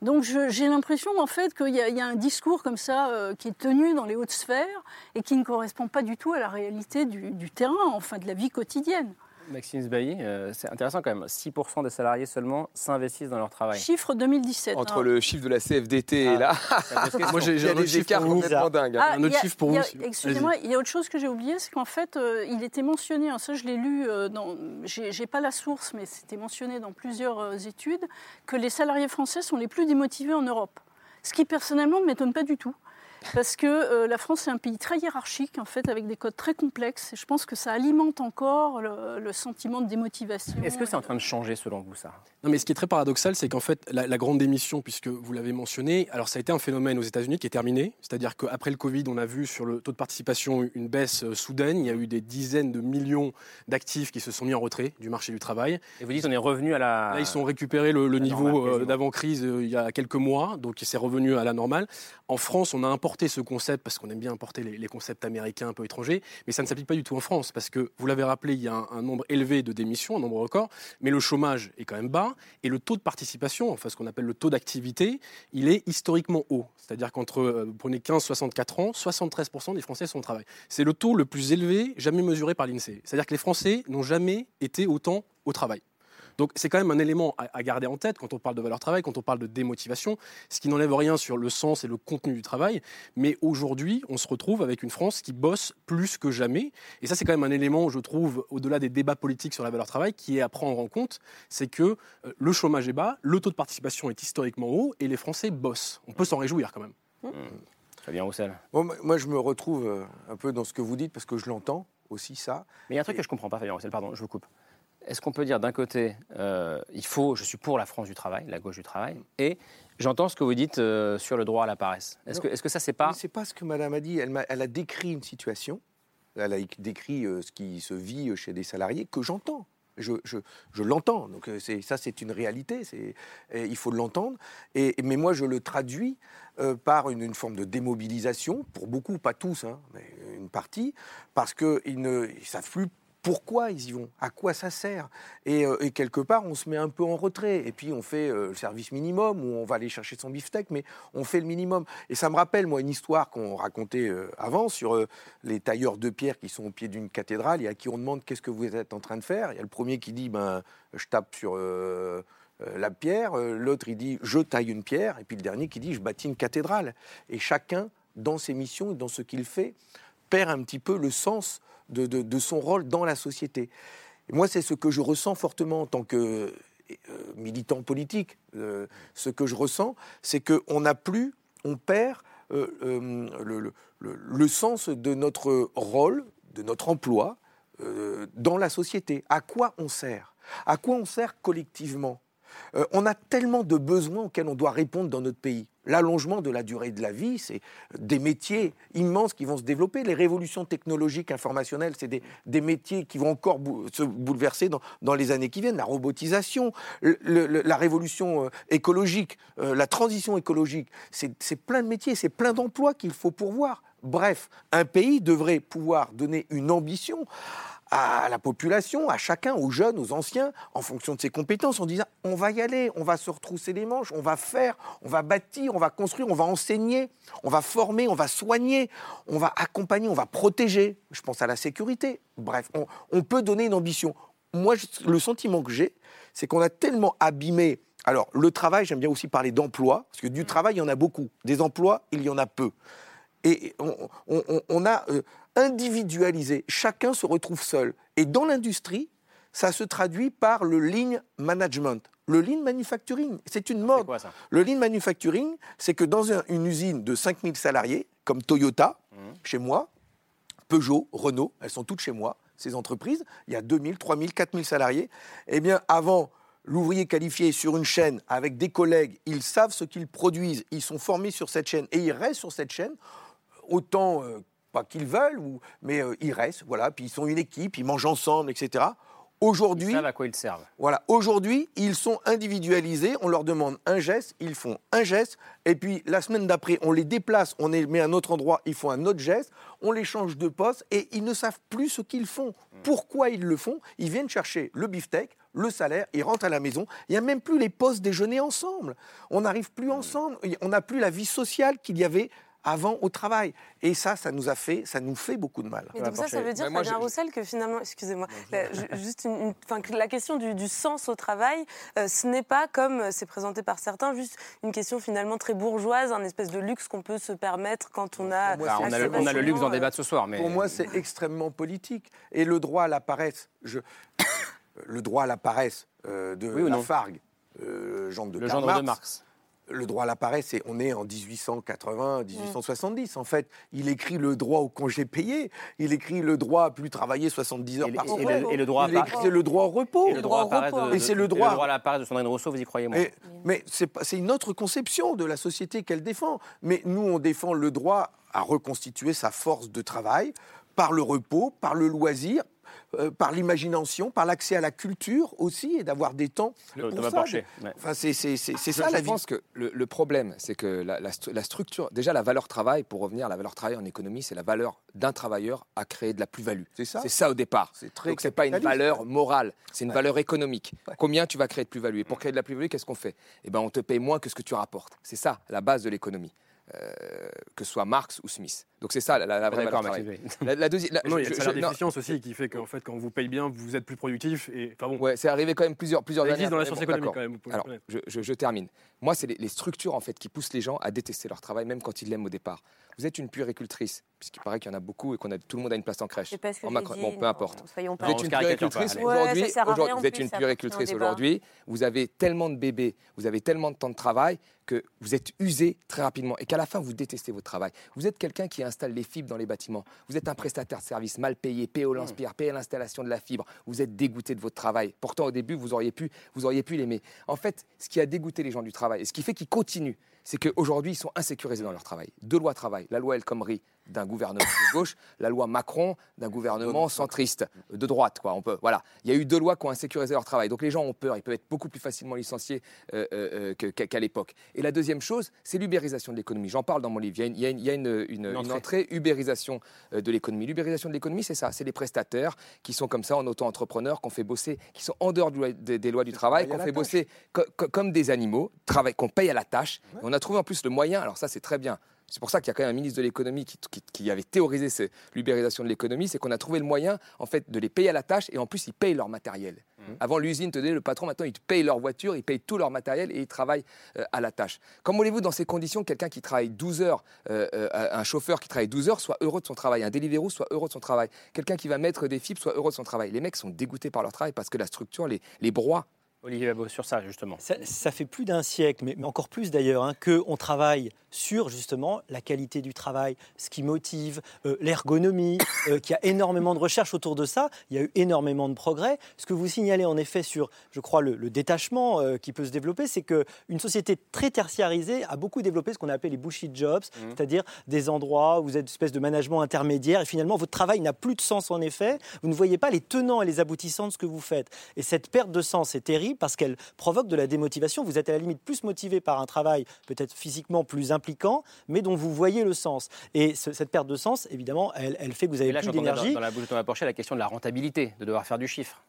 Donc j'ai l'impression en fait qu'il y, a un discours comme ça euh, qui est tenu dans les hautes sphères et qui ne correspond pas du tout à la réalité du terrain, enfin de la vie quotidienne. Maxime Sbailly, euh, c'est intéressant quand même. 6% des salariés seulement s'investissent dans leur travail. Chiffre 2017. Entre hein. le chiffre de la CFDT et là, moi j'ai un autre chiffre pour vous. Dingue, ah, un autre chiffre pour vous. Excusez-moi, il y a autre chose que j'ai oublié, c'est qu'en fait, euh, il était mentionné, hein, ça je l'ai lu, euh, dans, j'ai pas la source, mais c'était mentionné dans plusieurs euh, études, que les salariés français sont les plus démotivés en Europe. Ce qui personnellement ne m'étonne pas du tout parce que euh, la France est un pays très hiérarchique, en fait, avec des codes très complexes. Et je pense que ça alimente encore le, le sentiment de démotivation. Est-ce que c'est en train de changer selon vous, ça? Non, mais ce qui est très paradoxal, c'est qu'en fait, la, la, grande démission, puisque vous l'avez mentionné, alors ça a été un phénomène aux États-Unis qui est terminé. C'est-à-dire qu'après le Covid, on a vu sur le taux de participation une baisse euh, soudaine. Il y a eu des dizaines de millions d'actifs qui se sont mis en retrait du marché du travail. Et vous dites, on est revenu à la. Là, ils sont récupérés le, le niveau euh, d'avant-crise euh, il y a quelques mois, donc c'est revenu à la normale. En France, on a importé ce concept parce qu'on aime bien importer les, concepts américains un peu étrangers, mais ça ne s'applique pas du tout en France parce que, vous l'avez rappelé, il y a un, un, nombre élevé de démissions, un nombre record, mais le chômage est quand même bas et le taux de participation, enfin ce qu'on appelle le taux d'activité, il est historiquement haut. C'est-à-dire qu'entre, euh, vous prenez 15-64 ans, 73% des Français sont au travail. C'est le taux le plus élevé jamais mesuré par l'INSEE. C'est-à-dire que les Français n'ont jamais été autant au travail. Donc c'est quand même un élément à, garder en tête quand on parle de valeur travail, quand on parle de démotivation, ce qui n'enlève rien sur le sens et le contenu du travail. Mais aujourd'hui, on se retrouve avec une France qui bosse plus que jamais. Et ça, c'est quand même un élément, je trouve, au-delà des débats politiques sur la valeur travail, qui est à prendre en compte. C'est que euh, le chômage est bas, le taux de participation est historiquement haut et les Français bossent. On peut s'en réjouir quand même. Mmh. Fabien Roussel. Bon, moi, je me retrouve euh, un peu dans ce que vous dites parce que je l'entends aussi ça. Mais il y a un truc et... que je comprends pas, Fabien Roussel, pardon, je vous coupe. Est-ce qu'on peut dire d'un côté, euh, il faut, je suis pour la France du travail, la gauche du travail, et j'entends ce que vous dites euh, sur le droit à la paresse. Est-ce que, est que ça, c'est pas. C'est pas ce que Madame a dit. Elle a, elle a décrit une situation, elle a décrit euh, ce qui se vit chez des salariés que j'entends. Je, je, je l'entends. Donc ça, c'est une réalité. il faut l'entendre. Et, mais moi, je le traduis euh, par une, une, forme de démobilisation pour beaucoup, pas tous, hein, mais une partie, parce qu'ils ne ils savent plus pourquoi ils y vont, à quoi ça sert. Et, euh, et, quelque part, on se met un peu en retrait. Et puis, on fait euh, le service minimum, où on va aller chercher son beefsteak, mais on fait le minimum. Et ça me rappelle, moi, une histoire qu'on racontait euh, avant sur les tailleurs de pierre qui sont au pied d'une cathédrale et à qui on demande qu'est-ce que vous êtes en train de faire? Il y a le premier qui dit, ben, je tape sur la pierre. L'autre, il dit, je taille une pierre. Et puis le dernier qui dit, je bâtis une cathédrale. Et chacun, dans ses missions et dans ce qu'il fait, perd un petit peu le sens de, son rôle dans la société. Moi, c'est ce que je ressens fortement en tant que euh, militant politique. Euh, ce que je ressens, c'est qu'on n'a plus, on perd euh, le, sens de notre rôle, de notre emploi dans la société. À quoi on sert? À quoi on sert collectivement? On a tellement de besoins auxquels on doit répondre dans notre pays. L'allongement de la durée de la vie, c'est des métiers immenses qui vont se développer. Les révolutions technologiques informationnelles, c'est des, métiers qui vont encore se bouleverser dans, les années qui viennent. La robotisation, la révolution euh, écologique, euh, la transition écologique, c'est plein de métiers, c'est plein d'emplois qu'il faut pourvoir. Bref, un pays devrait pouvoir donner une ambition à la population, à chacun, aux jeunes, aux anciens, en fonction de ses compétences, en disant on va y aller, on va se retrousser les manches, on va faire, on va bâtir, on va construire, on va enseigner, on va former, on va soigner, on va accompagner, on va protéger. Je pense à la sécurité. Bref, on, on peut donner une ambition. Moi, le sentiment que j'ai, c'est qu'on a tellement abîmé. Alors, le travail, j'aime bien aussi parler d'emploi, parce que du travail, il y en a beaucoup. Des emplois, il y en a peu. Et on, on, on a euh, individualisé. Chacun se retrouve seul. Et dans l'industrie, ça se traduit par le lean management. Le lean manufacturing, c'est une mode. Quoi, ça? Le lean manufacturing, c'est que dans un, une usine de 5000 salariés, comme Toyota, mmh. chez moi, Peugeot, Renault, elles sont toutes chez moi, ces entreprises, il y a 2000, 3000, 4000 salariés, eh bien, avant, l'ouvrier qualifié sur une chaîne avec des collègues, ils savent ce qu'ils produisent, ils sont formés sur cette chaîne et ils restent sur cette chaîne autant euh, pas qu'ils veulent, ou, mais euh, ils restent, voilà, puis ils sont une équipe, ils mangent ensemble, etc. Aujourd'hui, ils savent à quoi ils servent. Voilà, aujourd'hui, ils sont individualisés. On leur demande un geste, ils font un geste, et puis la semaine d'après, on les déplace, on les met à un autre endroit, ils font un autre geste, on les change de poste, et ils ne savent plus ce qu'ils font. Pourquoi ils le font? Ils viennent chercher le beefsteak, le salaire, ils rentrent à la maison. Il n'y a même plus les postes déjeuner ensemble. On n'arrive plus ensemble. On n'a plus la vie sociale qu'il y avait avant au travail. Et ça, ça nous a fait, ça nous fait beaucoup de mal. Mais donc ça, ça veut dire, moi, Fabien je- Roussel, que finalement, excusez-moi, la- ju- juste une, la question du, du sens au travail, euh, ce n'est pas comme euh, c'est présenté par certains, juste une question finalement très bourgeoise, un espèce de luxe qu'on peut se permettre quand on a. Moi, Bah, on, a le, on a le luxe d'en euh, débattre ce soir. Mais... Pour moi, c'est extrêmement politique. Et le droit à la paresse, je... le droit à la paresse euh, de Oui ou non? Lafargue, euh, gendre de Le Karl gendre de Marx. Le droit à la paresse, c'est- on est en 1880, 1870. En fait, il écrit le droit au congé payé. Il écrit le droit à plus travailler 70 heures Et par semaine. le- et le droit à il écrit le droit au repos. Et le droit à paresse de- Et c'est le droit. le droit à la paresse de Sandrine Rousseau, vous y croyez moins. Mais c'est une autre conception de la société qu'elle défend. Mais nous, on défend le droit à reconstituer sa force de travail par le repos, par le loisir, euh, par l'imagination, par l'accès à la culture aussi, et d'avoir des temps Le- pour Thomas ça. Porcher, ouais. Enfin, c'est c'est- c'est- c'est Je- ça je la vie. pense que le, le problème, c'est que la, la stru- la structure, déjà la valeur travail, pour revenir, la valeur travail en économie, c'est la valeur d'un travailleur à créer de la plus-value. C'est ça. C'est ça au départ. C'est très Donc c'est pas une valeur morale, c'est une Ouais. valeur économique. Combien tu vas créer de plus-value Et pour créer de la plus-value, qu'est-ce qu'on fait? Eh ben, on te paye moins que ce que tu rapportes. C'est ça la base de l'économie. Euh, que ce soit Marx ou Smith. Donc c'est ça la, la- la vraie valeur travail. La, la deuxi- la- Non, il y a le salaire d'efficience aussi qui fait qu'en fait, quand on vous paye bien, vous êtes plus productif. Et, enfin bon, Ouais, c'est arrivé quand même plusieurs, plusieurs Ça années. existe dans la science bon, économique, quand même, Alors, je, je- je termine. Moi, c'est les, les structures en fait qui poussent les gens à détester leur travail, même quand ils l'aiment au départ. Vous êtes une puéricultrice, puisqu'il paraît qu'il y en a beaucoup et qu'on a tout le monde a une place en crèche. C'est pas ce que En dit, bon, peu importe. soyons pas- Vous êtes une puéricultrice aujourd'hui. vous êtes une puéricultrice aujourd'hui. Vous avez tellement de bébés, vous avez tellement de temps de travail que vous êtes usé très rapidement et qu'à la fin vous détestez votre travail. Vous êtes quelqu'un qui installe les fibres dans les bâtiments. Vous êtes un prestataire de service mal payé, payé au lance-pierre, payé à l'installation de la fibre. Vous êtes dégoûté de votre travail. Pourtant au début vous auriez pu, vous auriez pu l'aimer. En fait, ce qui a dégoûté les gens du travail et ce qui fait qu'ils continuent, c'est qu'aujourd'hui ils sont insécurisés dans leur travail. Deux lois travail, la loi El Khomri d'un gouvernement de gauche, la loi Macron d'un gouvernement centriste de droite. Quoi. On peut, voilà. Il y a eu deux lois qui ont insécurisé leur travail. Donc les gens ont peur, ils peuvent être beaucoup plus facilement licenciés euh, euh, que- qu'à l'époque. Et la deuxième chose, c'est l'ubérisation de l'économie. J'en parle dans mon livre. Il y a une, il y a une- il y a une- une- une entrée. entrée ubérisation euh, de l'économie. L'ubérisation de l'économie, c'est ça. C'est les prestataires qui sont comme ça en auto-entrepreneurs, qu'on fait bosser, qui sont en dehors du des, des lois du travail, qu'on fait tâche. bosser co- co- comme des animaux, qu'on paye à la tâche. Et on a trouvé en plus le moyen, alors ça c'est très bien, c'est pour ça qu'il y a quand même un ministre de l'économie qui, qui- qui avait théorisé ce- l'ubérisation de l'économie, c'est qu'on a trouvé le moyen en fait de les payer à la tâche et en plus ils payent leur matériel. Avant l'usine te donnait le patron, maintenant ils te payent leur voiture, ils payent tout leur matériel et ils travaillent euh, à la tâche. Comment voulez-vous dans ces conditions quelqu'un qui travaille 12 heures, euh, euh, un chauffeur qui travaille 12 heures soit heureux de son travail, un Deliveroo soit heureux de son travail, quelqu'un qui va mettre des fibres soit heureux de son travail? Les mecs sont dégoûtés par leur travail parce que la structure les, les broie. Olivier Babot, sur ça, justement. Ça, ça fait plus d'un siècle, mais, mais encore plus d'ailleurs, hein, qu'on travaille sur justement la qualité du travail, ce qui motive, euh, l'ergonomie, euh, qu'il y a énormément de recherches autour de ça. Il y a eu énormément de progrès. Ce que vous signalez en effet sur, je crois, le, le détachement euh, qui peut se développer, c'est qu'une société très tertiarisée a beaucoup développé ce qu'on appelle les bullshit jobs, c'est-à-dire des endroits où vous êtes une espèce de management intermédiaire et finalement votre travail n'a plus de sens en effet. Vous ne voyez pas les tenants et les aboutissants de ce que vous faites. Et cette perte de sens est terrible parce qu'elle provoque de la démotivation. Vous êtes à la limite plus motivé par un travail peut-être physiquement plus impliquant, mais dont vous voyez le sens. Et ce- cette perte de sens, évidemment, elle, elle fait que vous avez Et là, plus dans, d'énergie. dans la bouche de Thomas Porcher la question de la rentabilité, de devoir faire du chiffre.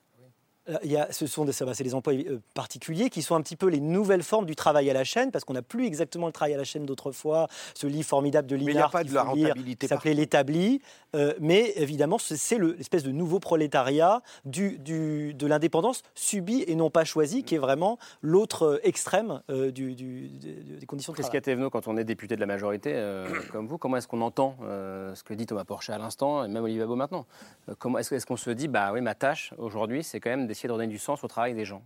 Euh, Il y a, ce sont des, c'est les emplois euh, particuliers qui sont un petit peu les nouvelles formes du travail à la chaîne, parce qu'on n'a plus exactement le travail à la chaîne d'autrefois. Ce livre formidable de Mais il n'y a Linard pas qu'il de la faut lire, rentabilité qui s'appelait L'établi. Euh, mais évidemment, c'est c'est le- l'espèce de nouveau prolétariat du, du- de l'indépendance subie et non pas choisie, qui est vraiment l'autre extrême euh, du- du- des- des conditions de travail. Christian Thévenot, quand on est député de la majorité, euh, comme vous, comment est-ce qu'on entend euh, ce que dit Thomas Porcher à l'instant, et même Olivier Babot maintenant? Euh, comment Est-ce est-ce qu'on se dit, bah oui, ma tâche aujourd'hui, c'est quand même d'essayer de redonner du sens au travail des gens.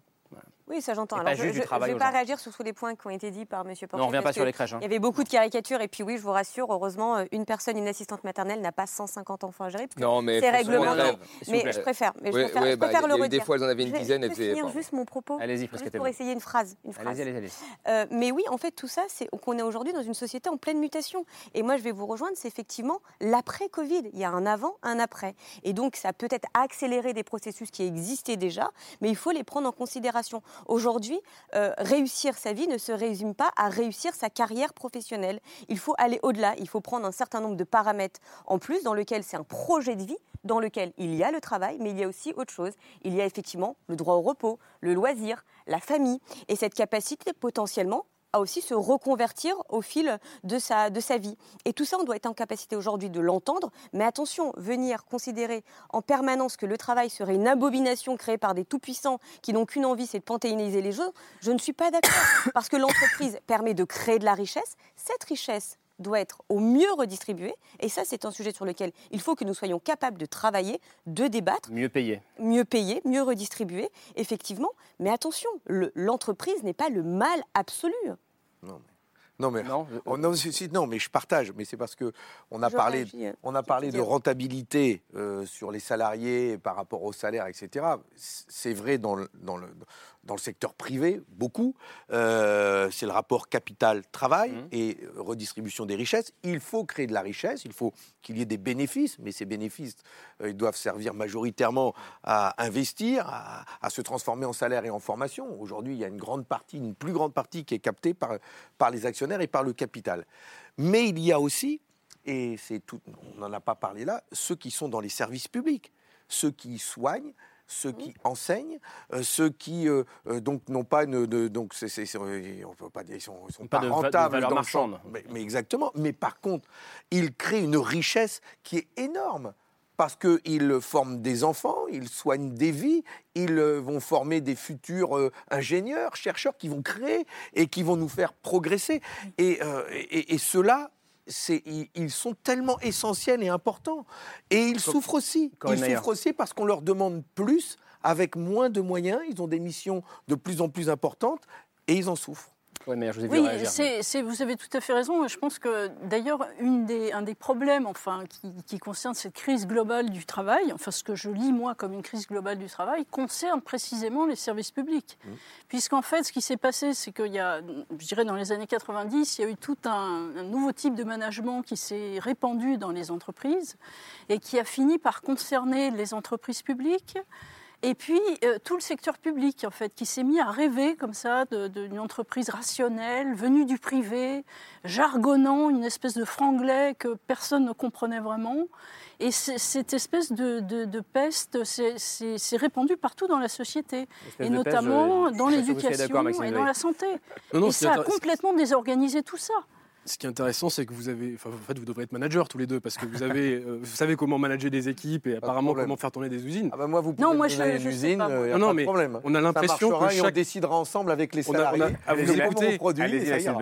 Oui, ça j'entends. Alors, je ne vais pas gens. réagir sur tous les points qui ont été dits par M. Porcher. Non, on revient pas sur les crèches, hein. Il y avait beaucoup de caricatures. Et puis oui, je vous rassure, heureusement, euh, une personne, une assistante maternelle n'a pas 150 enfants à gérer. Non, mais C'est réglementé. Mais je préfère, mais je préfère, ouais, je bah, préfère y le a eu redire. des fois, elles en avaient une Je vais- dizaine, Je faisaient- finir pardon. juste mon propos. Allez-y, parce pour t'es- essayer une phrase. Une phrase. Allez-y, allez-y. Euh, mais oui, en fait, tout ça, c'est qu'on est aujourd'hui dans une société en pleine mutation. Et moi, je vais vous rejoindre, c'est effectivement l'après-Covid. Il y a un avant, un après. Et donc, ça peut être accélérer des processus qui existaient déjà, mais il faut les prendre en considération. Aujourd'hui, euh, réussir sa vie ne se résume pas à réussir sa carrière professionnelle. Il faut aller au-delà. Il faut prendre un certain nombre de paramètres en plus, dans lequel c'est un projet de vie, dans lequel il y a le travail, mais il y a aussi autre chose. Il y a effectivement le droit au repos, le loisir, la famille, et cette capacité potentiellement à aussi se reconvertir au fil de sa, de sa vie. Et tout ça, on doit être en capacité aujourd'hui de l'entendre, mais attention, venir considérer en permanence que le travail serait une abomination créée par des tout-puissants qui n'ont qu'une envie, c'est de panthéoniser les jeux, je ne suis pas d'accord. Parce que l'entreprise permet de créer de la richesse. Cette richesse doit être au mieux redistribuée, et ça, c'est un sujet sur lequel il faut que nous soyons capables de travailler, de débattre, Mieux payé. mieux payé, mieux redistribué, effectivement. Mais attention, le- l'entreprise n'est pas le mal absolu. Non mais oh, non, si- si, non, mais je partage. Mais c'est parce que on a Je parlé, réagis, on a parlé de dire. rentabilité euh, sur les salariés par rapport au salaire, etc. C'est vrai dans le, dans le dans le secteur privé beaucoup. Euh, c'est le rapport capital-travail Mmh. et euh, redistribution des richesses. Il faut créer de la richesse. Il faut qu'il y ait des bénéfices, mais ces bénéfices, euh, ils doivent servir majoritairement à investir, à, à se transformer en salaire et en formation. Aujourd'hui, il y a une grande partie, une plus grande partie qui est captée par, par les actionnaires et par le capital. Mais il y a aussi, et c'est tout, on n'en a pas parlé là, ceux qui sont dans les services publics, ceux qui soignent, ceux qui enseignent, euh, ceux qui euh, euh, donc n'ont pas une, de, donc c'est, c'est- on peut pas dire ils sont, ils sont Pas pas, de va- de rentables dans le mais, mais exactement. Mais par contre, ils créent une richesse qui est énorme. Parce qu'ils forment des enfants, ils soignent des vies, ils euh, vont former des futurs euh, ingénieurs, chercheurs qui vont créer et qui vont nous faire progresser. Et, euh, et, et ceux-là, ils, sont tellement essentiels et importants. Et ils souffrent aussi. Ils souffrent aussi parce qu'on leur demande plus avec moins de moyens. Ils ont des missions de plus en plus importantes et ils en souffrent. Oui, mais je vous ai Oui, c'est- vous avez tout à fait raison. Je pense que d'ailleurs, des- un des problèmes enfin, qui, qui concerne cette crise globale du travail, enfin ce que je lis moi comme une crise globale du travail, concerne précisément les services publics. Puisqu'en fait, ce qui s'est passé, c'est qu'il y a, je dirais dans les années 90, il y a eu tout un, un nouveau type de management qui s'est répandu dans les entreprises et qui a fini par concerner les entreprises publiques. Et puis euh, tout le secteur public, en fait, qui s'est mis à rêver comme ça d'une entreprise rationnelle, venue du privé, jargonnant une espèce de franglais que personne ne comprenait vraiment. Et cette espèce de, de- de peste s'est- répandue partout dans la société, et peste, notamment je- dans l'éducation et dans la santé. Non, non, et ça a complètement désorganisé tout ça. Ce qui est intéressant, c'est que vous avez, enfin, en fait, vous devrez être manager tous les deux parce que vous avez, euh, vous savez comment manager des équipes et apparemment comment faire tourner des usines. Ah bah moi, vous Non, pouvez moi, me je- je une sais usine, pas, moi. y a Non, pas non, de mais problème. on a l'impression que et on chaque- décidera ensemble avec les On a- on a- salariés. à vous écouter.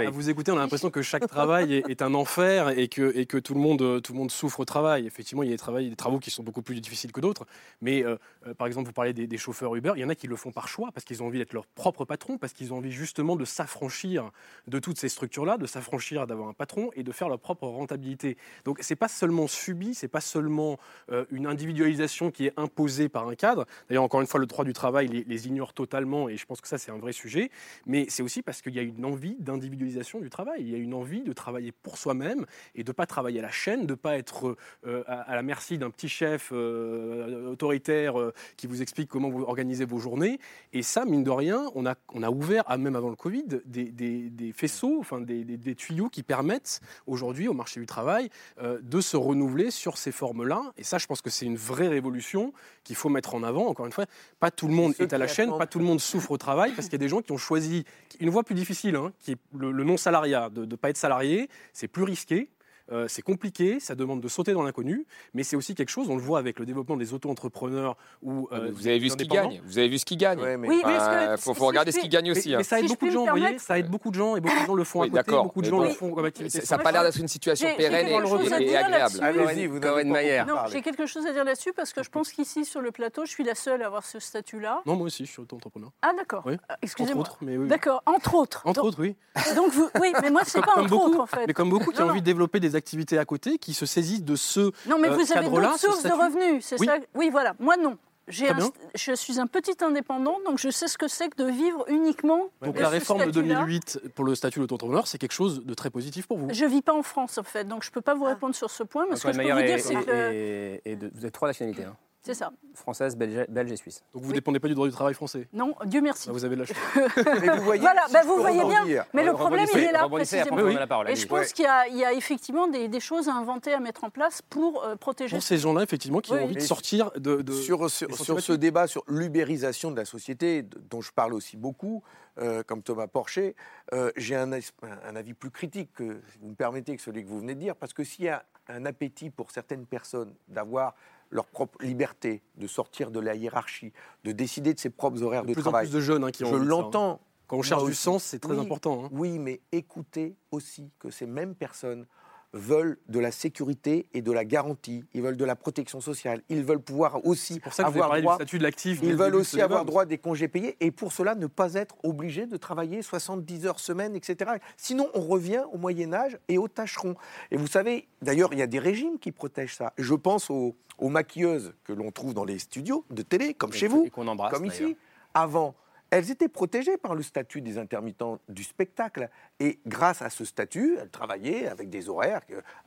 À vous écouter, on a l'impression que chaque travail est, est un enfer et que, et que tout, le monde, euh, tout le monde souffre au travail. Effectivement, il y a des, travails, des travaux qui sont beaucoup plus difficiles que d'autres. Mais euh, euh, par exemple, vous parlez des, des chauffeurs Uber, il y en a qui le font par choix parce qu'ils ont envie d'être leur propre patron, parce qu'ils ont envie justement de s'affranchir de toutes ces structures-là, de s'affranchir d'avoir un patron et de faire leur propre rentabilité. Donc c'est pas seulement subi, c'est pas seulement euh, une individualisation qui est imposée par un cadre. D'ailleurs, encore une fois, le droit du travail les, ignore totalement et je pense que ça c'est un vrai sujet. Mais c'est aussi parce qu'il y a une envie d'individualisation du travail. Il y a une envie de travailler pour soi-même et de pas travailler à la chaîne, de pas être euh, à, à la merci d'un petit chef euh, autoritaire euh, qui vous explique comment vous organisez vos journées. Et ça, mine de rien, on a, on a ouvert, ah, même avant le Covid, des, des- des faisceaux, enfin des- des tuyaux qui permettent aujourd'hui au marché du travail euh, de se renouveler sur ces formes-là. Et ça, je pense que c'est une vraie révolution qu'il faut mettre en avant. Encore une fois, pas tout le monde est à la chaîne, pas tout le monde souffre au travail, parce qu'il y a des gens qui ont choisi une voie plus difficile, hein, qui est le, le non-salariat, de ne pas être salarié, c'est plus risqué. Euh, c'est compliqué, ça demande de sauter dans l'inconnu, mais c'est aussi quelque chose, on le voit avec le développement des auto-entrepreneurs ou. Euh, vous avez vu ce qu'ils gagnent. Vous avez vu ce qu'ils gagnent. Oui, mais euh, faut, faut regarder ce qu'ils gagnent aussi. Mais, hein. ça aide beaucoup de gens, vous voyez, ça aide beaucoup de gens et beaucoup de gens le font à côté, beaucoup de gens le font comme activité. Ça n'a pas l'air d'être une situation pérenne et agréable. Allez-y, vous Corinne Mayer. Non, j'ai quelque chose à dire là-dessus parce que je pense qu'ici sur le plateau, je suis la seule à avoir ce statut-là. Non, moi aussi, je suis auto-entrepreneur. Ah d'accord. Excusez-moi. Entre autres, mais oui. D'accord, entre autres. Entre autres, oui. Donc vous, oui, mais moi c'est pas entre autres en fait. Mais comme beaucoup qui ont envie de développer des activités à côté, qui se saisissent de ce Non, mais vous avez d'autres sources de revenus, c'est ça? Oui, voilà. Moi non. Un, je suis un petit indépendant, donc je sais ce que c'est que de vivre uniquement. Donc la réforme de 2008 pour le statut d'auto-entrepreneur, c'est quelque chose de très positif pour vous? Je vis pas en France en fait, donc je peux pas vous répondre sur ce point. Mais ce que je peux vous dire, c'est que et, vous êtes trois nationalités. Hein. C'est ça. Française, belge, belge, et suisse. Donc vous ne dépendez pas du droit du travail français Non, Dieu merci. Bah, vous avez de la chance. mais vous voyez, voilà, bah, vous voyez bien. Mais le problème, il est là, précisément. Oui, la parole, et je pense qu'il y, y, a effectivement des, des, choses à inventer, à mettre en place pour euh, protéger. Pour ces gens-là, effectivement, qui oui. ont envie de sortir de. de sur, sur, sur ce débat sur l'ubérisation de la société, dont je parle aussi beaucoup, euh, comme Thomas Porcher, euh, j'ai un, un, avis plus critique, que, si vous me permettez, que celui que vous venez de dire, parce que s'il y a un appétit pour certaines personnes d'avoir leur propre liberté, de sortir de la hiérarchie, de décider de ses propres horaires de, de plus travail. En plus de jeunes hein, qui ont Je de l'entends. Hein. Quand on cherche du sens, c'est très oui, important. Hein. Oui, mais écoutez aussi que ces mêmes personnes veulent de la sécurité et de la garantie. Ils veulent de la protection sociale. Ils veulent pouvoir aussi pour ça que avoir vous droit. Du statut de l'actif. Ils veulent aussi avoir droit des congés payés et pour cela ne pas être obligés de travailler 70 heures semaine, etc. Sinon, on revient au Moyen Âge et au tâcheron. Et vous savez, d'ailleurs, il y a des régimes qui protègent ça. Je pense aux, aux maquilleuses que l'on trouve dans les studios de télé, comme et chez vous, embrasse, comme ici. Avant, elles étaient protégées par le statut des intermittents du spectacle. Et grâce à ce statut, elles travaillaient avec des horaires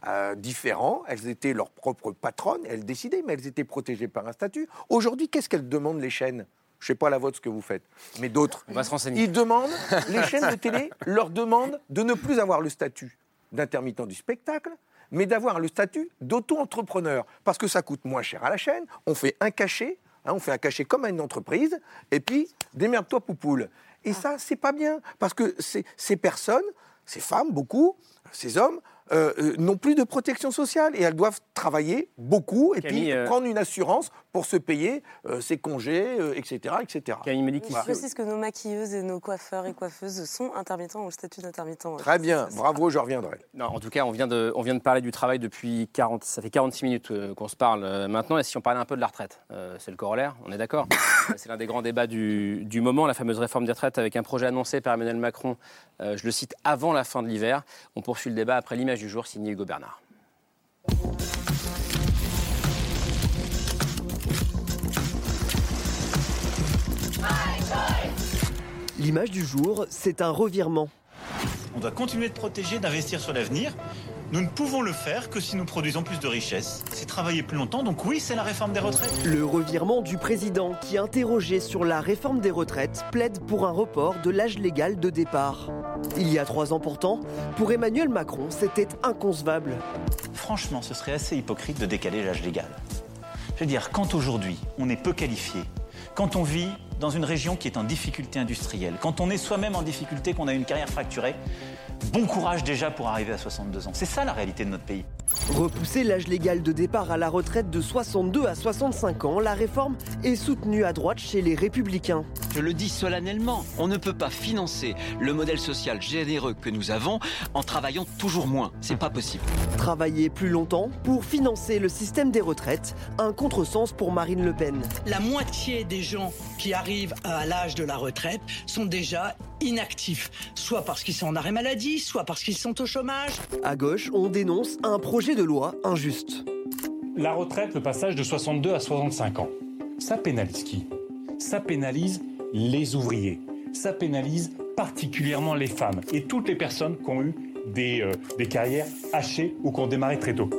euh, différents. Elles étaient leurs propres patronnes. Elles décidaient, mais elles étaient protégées par un statut. Aujourd'hui, qu'est-ce qu'elles demandent les chaînes? Je ne sais pas la vôtre ce que vous faites, mais d'autres. On va se renseigner. Ils demandent, les chaînes de télé leur demandent de ne plus avoir le statut d'intermittent du spectacle, mais d'avoir le statut d'auto-entrepreneur. Parce que ça coûte moins cher à la chaîne, on fait un cachet, Hein, on fait un cachet comme à une entreprise, et puis démerde-toi, poupoule. Et ça, c'est pas bien, parce que ces personnes, ces femmes, beaucoup, ces hommes, euh, euh, n'ont plus de protection sociale et elles doivent travailler beaucoup et Camille, puis euh... prendre une assurance pour se payer euh, ses congés, etc. etc. Camille me dit Je précise que nos maquilleuses et nos coiffeurs et coiffeuses sont intermittents au statut d'intermittent. Très bien, bravo, je reviendrai. Non, en tout cas, on vient, de, on vient de parler du travail depuis 40, ça fait 46 minutes euh, qu'on se parle maintenant. Et si on parlait un peu de la retraite C'est le corollaire, on est d'accord C'est l'un des grands débats du, du, moment, la fameuse réforme des retraites avec un projet annoncé par Emmanuel Macron, je le cite, avant la fin de l'hiver. On poursuit le débat après l'image du jour signé Hugo Bernard. L'image du jour, c'est un revirement. On doit continuer de protéger, d'investir sur l'avenir. Nous ne pouvons le faire que si nous produisons plus de richesses. C'est travailler plus longtemps, donc oui, c'est la réforme des retraites. Le revirement du président qui, interrogé sur la réforme des retraites, plaide pour un report de l'âge légal de départ. Il y a trois ans pourtant, pour Emmanuel Macron, c'était inconcevable. Franchement, ce serait assez hypocrite de décaler l'âge légal. Je veux dire, quand aujourd'hui on est peu qualifié, quand on vit dans une région qui est en difficulté industrielle, quand on est soi-même en difficulté, qu'on a une carrière fracturée, bon courage déjà pour arriver à 62 ans. C'est ça la réalité de notre pays. Repousser l'âge légal de départ à la retraite de 62 à 65 ans, la réforme est soutenue à droite chez les républicains. Je le dis solennellement, on ne peut pas financer le modèle social généreux que nous avons en travaillant toujours moins. C'est pas possible. Travailler plus longtemps pour financer le système des retraites, un contresens pour Marine Le Pen. La moitié des gens qui arrivent à l'âge de la retraite sont déjà inactifs, soit parce qu'ils sont en arrêt maladie, soit parce qu'ils sont au chômage. À gauche, on dénonce un projet de loi injuste. La retraite, le passage de 62 à 65 ans, ça pénalise qui? Ça pénalise les ouvriers. Ça pénalise particulièrement les femmes et toutes les personnes qui ont eu des, euh, des, carrières hachées ou qui ont démarré très tôt.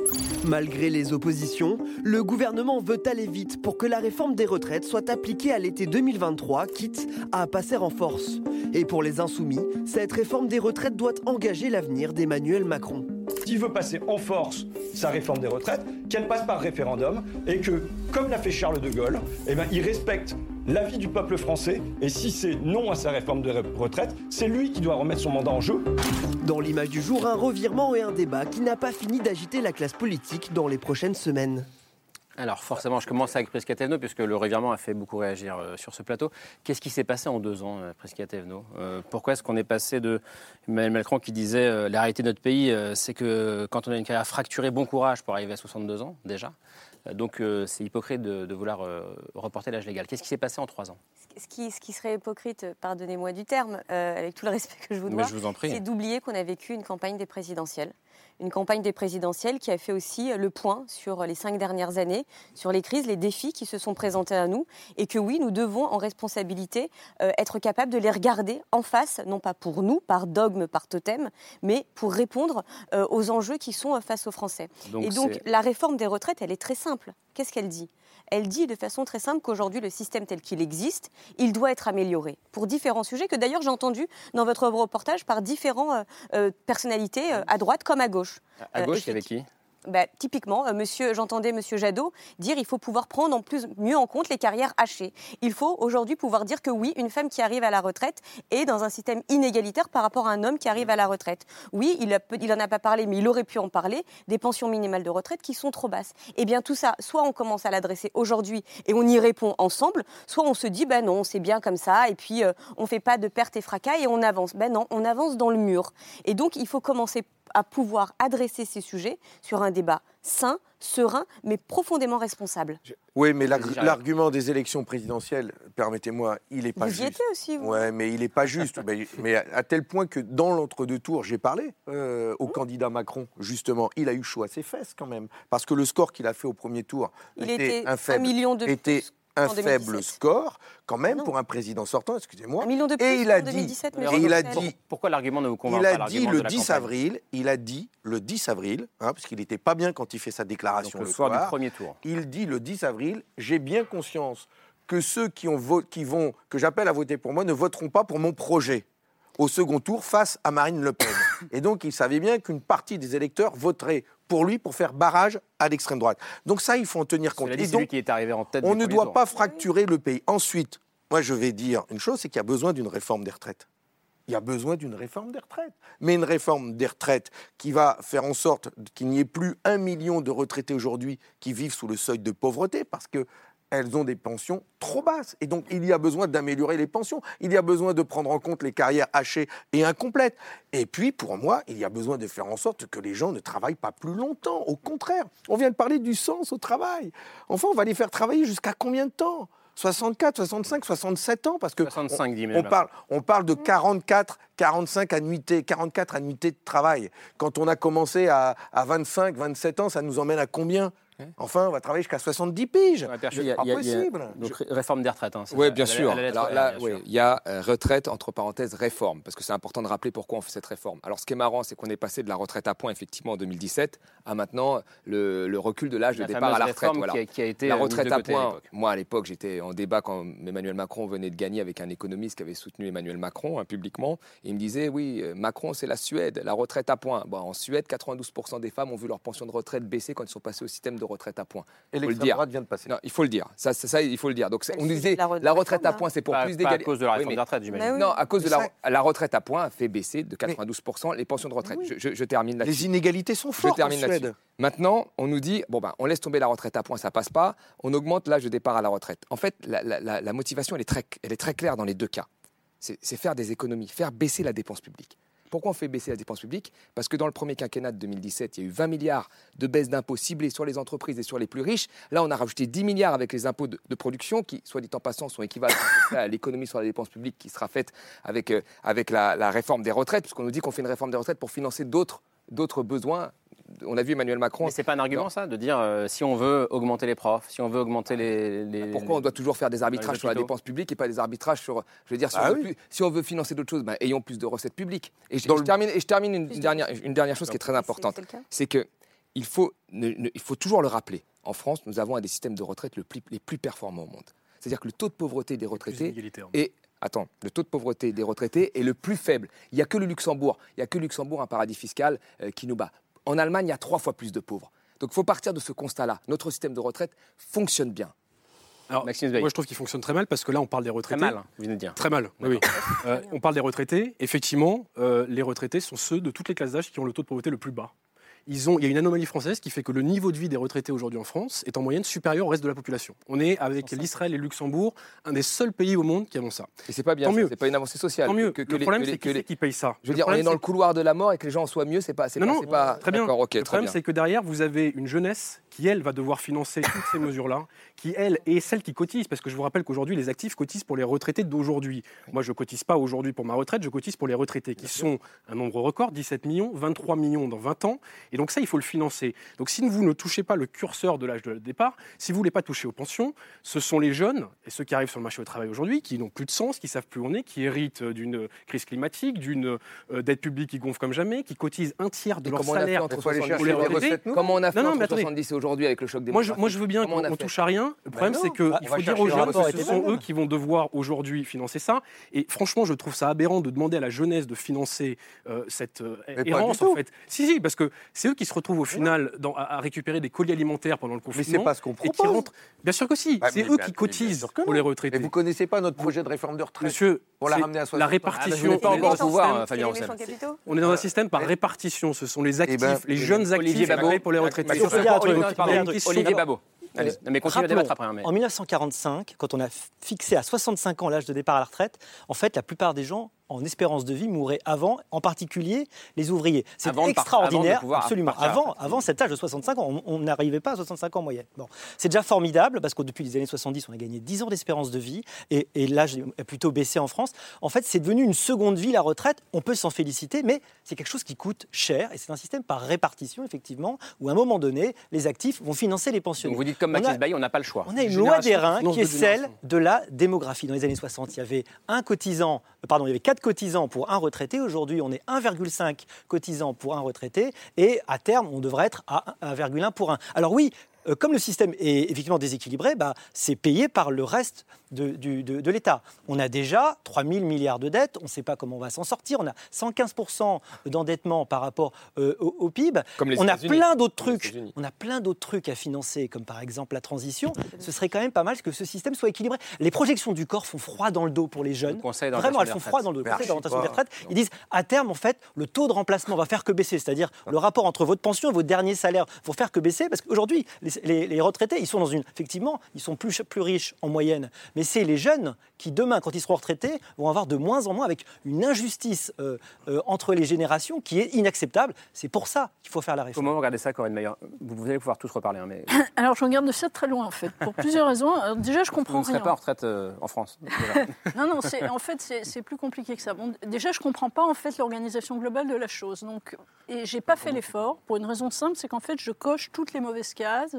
Malgré les oppositions, le gouvernement veut aller vite pour que la réforme des retraites soit appliquée à l'été 2023, quitte à passer en force. Et pour les insoumis, cette réforme des retraites doit engager l'avenir d'Emmanuel Macron. S'il veut passer en force sa réforme des retraites, qu'elle passe par référendum et que, comme l'a fait Charles de Gaulle, eh ben, il respecte l'avis du peuple français. Et si c'est non à sa réforme de retraite, c'est lui qui doit remettre son mandat en jeu. Dans l'image du jour, un revirement et un débat qui n'a pas fini d'agiter la classe politique dans les prochaines semaines. Alors forcément, je commence avec Prescatevno, puisque le revirement a fait beaucoup réagir euh, sur ce plateau. Qu'est-ce qui s'est passé en deux ans, euh, Prescatevno euh, Pourquoi est-ce qu'on est passé de Emmanuel Macron qui disait la réalité de notre pays, c'est que quand on a une carrière fracturée, bon courage pour arriver à 62 ans déjà. Donc c'est hypocrite de, vouloir reporter l'âge légal. Qu'est-ce qui s'est passé en trois ans? Ce qui, ce qui, serait hypocrite, pardonnez-moi du terme, avec tout le respect que je vous dois, c'est d'oublier qu'on a vécu une campagne des présidentielles une campagne des présidentielles qui a fait aussi le point sur les cinq dernières années, sur les crises, les défis qui se sont présentés à nous, et que oui, nous devons en responsabilité euh, être capables de les regarder en face, non pas pour nous, par dogme, par totem, mais pour répondre euh, aux enjeux qui sont euh, face aux Français. et donc la réforme des retraites, elle est très simple. Qu'est-ce qu'elle dit? Elle dit de façon très simple qu'aujourd'hui, le système tel qu'il existe, il doit être amélioré pour différents sujets que d'ailleurs j'ai entendu dans votre reportage par différentes personnalités à droite comme à gauche. À gauche, il y avait qui? Bah, typiquement, euh, j'entendais Monsieur Jadot dire il faut pouvoir prendre mieux en compte les carrières hachées. Il faut aujourd'hui pouvoir dire que oui, une femme qui arrive à la retraite est dans un système inégalitaire par rapport à un homme qui arrive à la retraite. Oui, il, n'en a pas parlé, mais il aurait pu en parler des pensions minimales de retraite qui sont trop basses. Eh bien, tout ça, soit on commence à l'adresser aujourd'hui et on y répond ensemble, soit on se dit ben non, c'est bien comme ça et puis euh, on fait pas de pertes et fracas et on avance. Ben non, on avance dans le mur. Et donc, il faut commencer à pouvoir adresser ces sujets sur un débat sain, serein, mais profondément responsable. Oui, mais l'argument des élections présidentielles, permettez-moi, il n'est pas vous juste. Vous y étiez aussi, vous Oui, mais il n'est pas juste. mais, à tel point que dans l'entre-deux tours, j'ai parlé euh, au candidat Macron, justement, il a eu chaud à ses fesses quand même. Parce que le score qu'il a fait au premier tour il était, un faible. Un million de était un faible score quand même pour un président sortant, excusez-moi. Un million de plus et il a dit, 2017, et il a dit, pourquoi l'argument ne vous convainc il a dit le 10 avril, il a dit le 10 avril, hein, parce qu'il n'était pas bien quand il fait sa déclaration le, soir, du premier tour. Il dit le 10 avril, j'ai bien conscience que ceux qui, ont qui vont, que j'appelle à voter pour moi, ne voteront pas pour mon projet au second tour face à Marine Le Pen. Et donc, il savait bien qu'une partie des électeurs voterait pour lui pour faire barrage à l'extrême droite. Donc ça, il faut en tenir compte. Et donc, qui est arrivé en tête on ne doit pas fracturer le pays. Ensuite, moi, je vais dire une chose, c'est qu'il y a besoin d'une réforme des retraites. Il y a besoin d'une réforme des retraites. Mais une réforme des retraites qui va faire en sorte qu'il n'y ait plus un million de retraités aujourd'hui qui vivent sous le seuil de pauvreté, parce que elles ont des pensions trop basses. Et donc, il y a besoin d'améliorer les pensions. Il y a besoin de prendre en compte les carrières hachées et incomplètes. Et puis, pour moi, il y a besoin de faire en sorte que les gens ne travaillent pas plus longtemps. Au contraire, on vient de parler du sens au travail. Enfin, on va les faire travailler jusqu'à combien de temps? 64, 65, 67 ans parce que 65, on, on parle, on parle de 44, 45 annuités, 44 annuités de travail. Quand on a commencé à, à 25, 27 ans, ça nous emmène à combien? Enfin, on va travailler jusqu'à 70 piges. C'est pas possible. donc, réforme des retraites. Hein, oui, bien sûr. là, il y a euh, retraite, entre parenthèses, réforme, parce que c'est important de rappeler pourquoi on fait cette réforme. Alors, ce qui est marrant, c'est qu'on est passé de la retraite à point, effectivement, en 2017, à maintenant le, recul de l'âge de départ à la retraite. Voilà. Qui a, été la retraite à point, moi, à l'époque, j'étais en débat quand Emmanuel Macron venait de gagner avec un économiste qui avait soutenu Emmanuel Macron hein, publiquement. Et il me disait, oui, euh, Macron, c'est la Suède, la retraite à point. Bon, en Suède, 92% des femmes ont vu leur pension de retraite baisser quand ils sont passés au système de retraite à point. Et l'extrême droite vient de passer. Non, il faut le dire. Ça, ça, il faut le dire. Donc, on disait la, retraite à point, c'est pour plus d'égalité. à cause de la réforme des retraites, j'imagine. Non, à cause de la, la, retraite à point a fait baisser de 92% les pensions de retraite. Je, termine là-dessus. Les inégalités sont fortes. Je termine là-dessus. Maintenant, on nous dit bon ben, on laisse tomber la retraite à point, ça passe pas. On augmente l'âge de départ à la retraite. En fait, la, la motivation, elle est, très, elle est très claire dans les deux cas. C'est faire des économies, faire baisser la dépense publique. Pourquoi on fait baisser la dépense publique? Parce que dans le premier quinquennat de 2017, il y a eu 20 milliards de baisse d'impôts ciblés sur les entreprises et sur les plus riches. Là, on a rajouté 10 milliards avec les impôts de, production qui, soit dit en passant, sont équivalents à l'économie sur la dépense publique qui sera faite avec, euh, avec la, réforme des retraites, puisqu'on nous dit qu'on fait une réforme des retraites pour financer d'autres d'autres besoins on a vu Emmanuel Macron. Mais c'est pas un argument ça de dire euh, si on veut augmenter les profs, si on veut augmenter les. Pourquoi on doit toujours faire des arbitrages sur la dépense publique et pas des arbitrages sur, je veux dire, si, ah on, veut plus, si on veut financer d'autres choses, ben, ayons plus de recettes publiques. Et je, termine, et je termine une, dernière, une dernière chose qui est très importante, c'est que il faut, il faut toujours le rappeler. En France, nous avons un des systèmes de retraite le plus, les plus performants au monde. C'est-à-dire que le taux de pauvreté des retraités est Attends, le taux de pauvreté des retraités est le plus faible. Il n'y a que le Luxembourg, il y a que le Luxembourg, un paradis fiscal, euh, qui nous bat. En Allemagne, il y a trois fois plus de pauvres. Donc il faut partir de ce constat-là. Notre système de retraite fonctionne bien. Alors, Maxime moi, je trouve qu'il fonctionne très mal parce que là, on parle des retraités. Très mal, vous venez de dire. Très mal, oui. oui. Euh, on parle des retraités. Effectivement, euh, les retraités sont ceux de toutes les classes d'âge qui ont le taux de pauvreté le plus bas. Ils ont, il y a une anomalie française qui fait que le niveau de vie des retraités aujourd'hui en France est en moyenne supérieur au reste de la population. On est avec l'Israël et le Luxembourg un des seuls pays au monde qui avons ça. Et c'est pas bien, c'est pas une avancée sociale. Tant mieux. Que, que le problème, c'est qui, les- qui paye ça? Je veux Le dire, on est dans le couloir de la mort et que les gens en soient mieux, c'est pas, c'est Non, pas, pas- très bien. Le problème, c'est que derrière, vous avez une jeunesse qui, elle, va devoir financer toutes ces mesures-là, qui, elle, est celle qui cotise. Parce que je vous rappelle qu'aujourd'hui, les actifs cotisent pour les retraités d'aujourd'hui. Moi, je cotise pas aujourd'hui pour ma retraite, je cotise pour les retraités, qui sont un nombre record, 17 millions, 23 millions dans 20 ans. Et donc ça, il faut le financer. Donc si vous ne touchez pas le curseur de l'âge de départ, si vous ne voulez pas toucher aux pensions, ce sont les jeunes, et ceux qui arrivent sur le marché du travail aujourd'hui, qui n'ont plus de sens, qui savent plus où on est, qui héritent d'une crise climatique, d'une euh, dette publique qui gonfle comme jamais, qui cotisent un tiers de Et leur comment on a fait salaire entre pour les 70 retraités. Comment on a fait Non, non, entre mais attendez. 70 et aujourd'hui avec le choc Moi je, démographique moi, je veux bien qu'on touche à rien. Le problème, non. c'est qu'il Bah, on faut dire aux jeunes rapport que ce les sont eux qui vont devoir aujourd'hui financer ça. Et franchement, je trouve ça aberrant de demander à la jeunesse de financer euh, cette euh, Mais errance, en fait. Si, si, parce que c'est eux qui se retrouvent au final dans- à, à récupérer des colis alimentaires pendant le confinement. c'est pas ce qu'on Et qui propose. rentrent. Bien sûr que si. Bah, c'est mais eux bien- qui mais bien cotisent pour les retraités. Mais vous connaissez pas notre projet de réforme de retraite Monsieur, pour la ramener à 60 la répartition. Ah, n'êtes pas on est encore dans pouvoir, un euh, système- Roussel. On est dans un système par répartition. Ce sont les actifs, ben, les jeunes actifs Olivier qui Babot. payent pour les retraités. Olivier- pardon, Babot. Allez, Euh, mais continuez à débattre après. hein, mais- En 1945, quand on a fixé à 65 ans l'âge de départ à la retraite, en fait, la plupart des gens en espérance de vie mouraient avant, en particulier les ouvriers. C'est par- extraordinaire, avant absolument. Avant, avant cet âge de 65 ans, on- n'arrivait pas à 65 ans en moyenne. Bon. C'est déjà formidable parce que depuis les années 70, on a gagné 10 ans d'espérance de vie et, et l'âge a plutôt baissé en France. En fait, c'est devenu une seconde vie, la retraite. On peut s'en féliciter, mais c'est quelque chose qui coûte cher et c'est un système par répartition, effectivement, où à un moment donné, les actifs vont financer les pensionnés. Donc vous dites comme Mathis Bailly, on n'a pas le choix. on a une loi des reins qui est celle de la démographie. Dans les années 60, il y avait un cotisant, euh, pardon, il y avait quatre cotisants pour un retraité. Aujourd'hui, on est 1,5 cotisants pour un retraité. Et à terme, on devrait être à 1,1 pour un. Alors oui, euh, comme le système est effectivement déséquilibré, bah, c'est payé par le reste de, du- de- de l'État. On a déjà 3 000 milliards de dettes, on ne sait pas comment on va s'en sortir, on a 115% d'endettement par rapport euh, au, au PIB. Comme les on a plein d'autres Comme les trucs, on a plein d'autres trucs à financer, comme par exemple la transition. Ce serait quand même pas mal que ce système soit équilibré. Les projections du corps font froid dans le dos pour les jeunes. Le Conseil d'orientation Vraiment, elles font froid dans le Conseil d'orientation des retraites, ils disent à terme, en fait, le taux de remplacement va faire que baisser. C'est-à-dire le rapport entre votre pension et votre dernier salaire vont faire que baisser. Parce qu'aujourd'hui, les, les- les retraités, ils sont dans une. Effectivement, ils sont plus, plus riches en moyenne. Mais c'est les jeunes qui, demain, quand ils seront retraités, vont avoir de moins en moins avec une injustice euh, euh, entre les générations qui est inacceptable. C'est pour ça qu'il faut faire la réforme. Comment vous regardez ça, Corinne Maillard vous, vous allez pouvoir tous reparler, hein, mais Alors je regarde ça de très loin en fait, pour plusieurs raisons. Alors, déjà, je vous comprends ne serez rien. pas en retraite euh, en France. déjà. Non, non, en fait, c'est plus compliqué que ça. Bon, déjà, je ne comprends pas en fait l'organisation globale de la chose. Donc, et j'ai pas fait l'effort pour une raison simple, c'est qu'en fait, je coche toutes les mauvaises cases.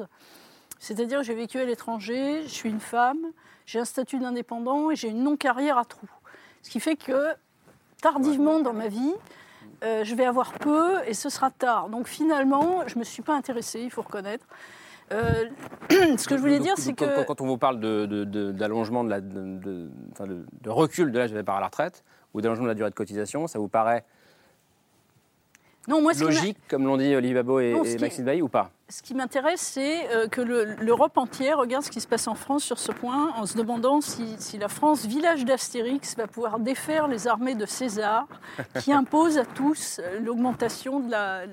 C'est-à-dire, que j'ai vécu à l'étranger, je suis une femme, j'ai un statut d'indépendant et j'ai une non-carrière à trous. Ce qui fait que tardivement dans ma vie, euh, je vais avoir peu et ce sera tard. Donc finalement, je ne me suis pas intéressée, il faut reconnaître. Euh, ce que je voulais Donc, dire, c'est que... Quand on vous parle d'allongement de, de, de, la, de, de- recul de l'âge de départ à la retraite ou d'allongement de la durée de cotisation, ça vous paraît Non, moi, logique, comme l'ont dit Olivier Babot et, Non, et Maxime Bailly, ou pas? Ce qui m'intéresse, c'est euh, que le- l'Europe entière regarde ce qui se passe en France sur ce point, en se demandant si, si la France, village d'Astérix, va pouvoir défaire les armées de César, qui imposent à tous l'augmentation de la.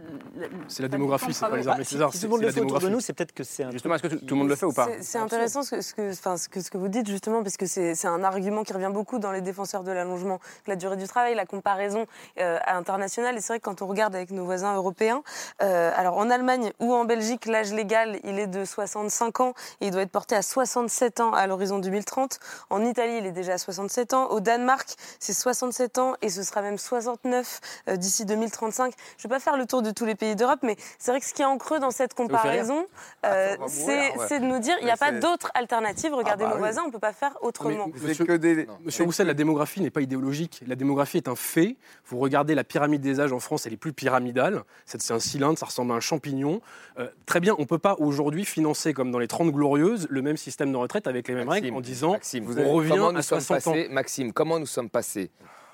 C'est la démographie, c'est pas les armées si, César, si c'est tout le monde le la fait autour de nous, c'est peut-être que c'est un. Justement, est-ce que tout, tout le monde le fait ou pas C'est- intéressant ce que, ce, que, enfin, ce, que, ce que vous dites justement, parce que c'est c'est un argument qui revient beaucoup dans les défenseurs de l'allongement, de la durée du travail, la comparaison euh, internationale. Et c'est vrai que quand on regarde avec nos voisins européens, euh, alors en Allemagne ou en Belgique, l'âge légal, il est de 65 ans et il doit être porté à 67 ans à l'horizon 2030. En Italie, il est déjà à 67 ans. Au Danemark, c'est 67 ans et ce sera même 69 euh, d'ici 2035. Je ne vais pas faire le tour de tous les pays d'Europe, mais c'est vrai que ce qui est en creux dans cette comparaison, euh, Ah, va c'est ouais. de nous dire il n'y a pas d'autres alternatives. Regardez bah nos oui. voisins, on ne peut pas faire autrement. Mais monsieur, que des. monsieur Roussel, la démographie n'est pas idéologique. La démographie est un fait. Vous regardez la pyramide des âges en France, elle est plus pyramidale. C'est c'est un cylindre, ça ressemble à un champignon. Euh, très bien, on ne peut pas aujourd'hui financer, comme dans les 30 glorieuses, le même système de retraite avec les mêmes règles en disant Maxime, vous on avez- revient comment nous à sommes 60 ans. passés, Maxime, comment nous sommes passés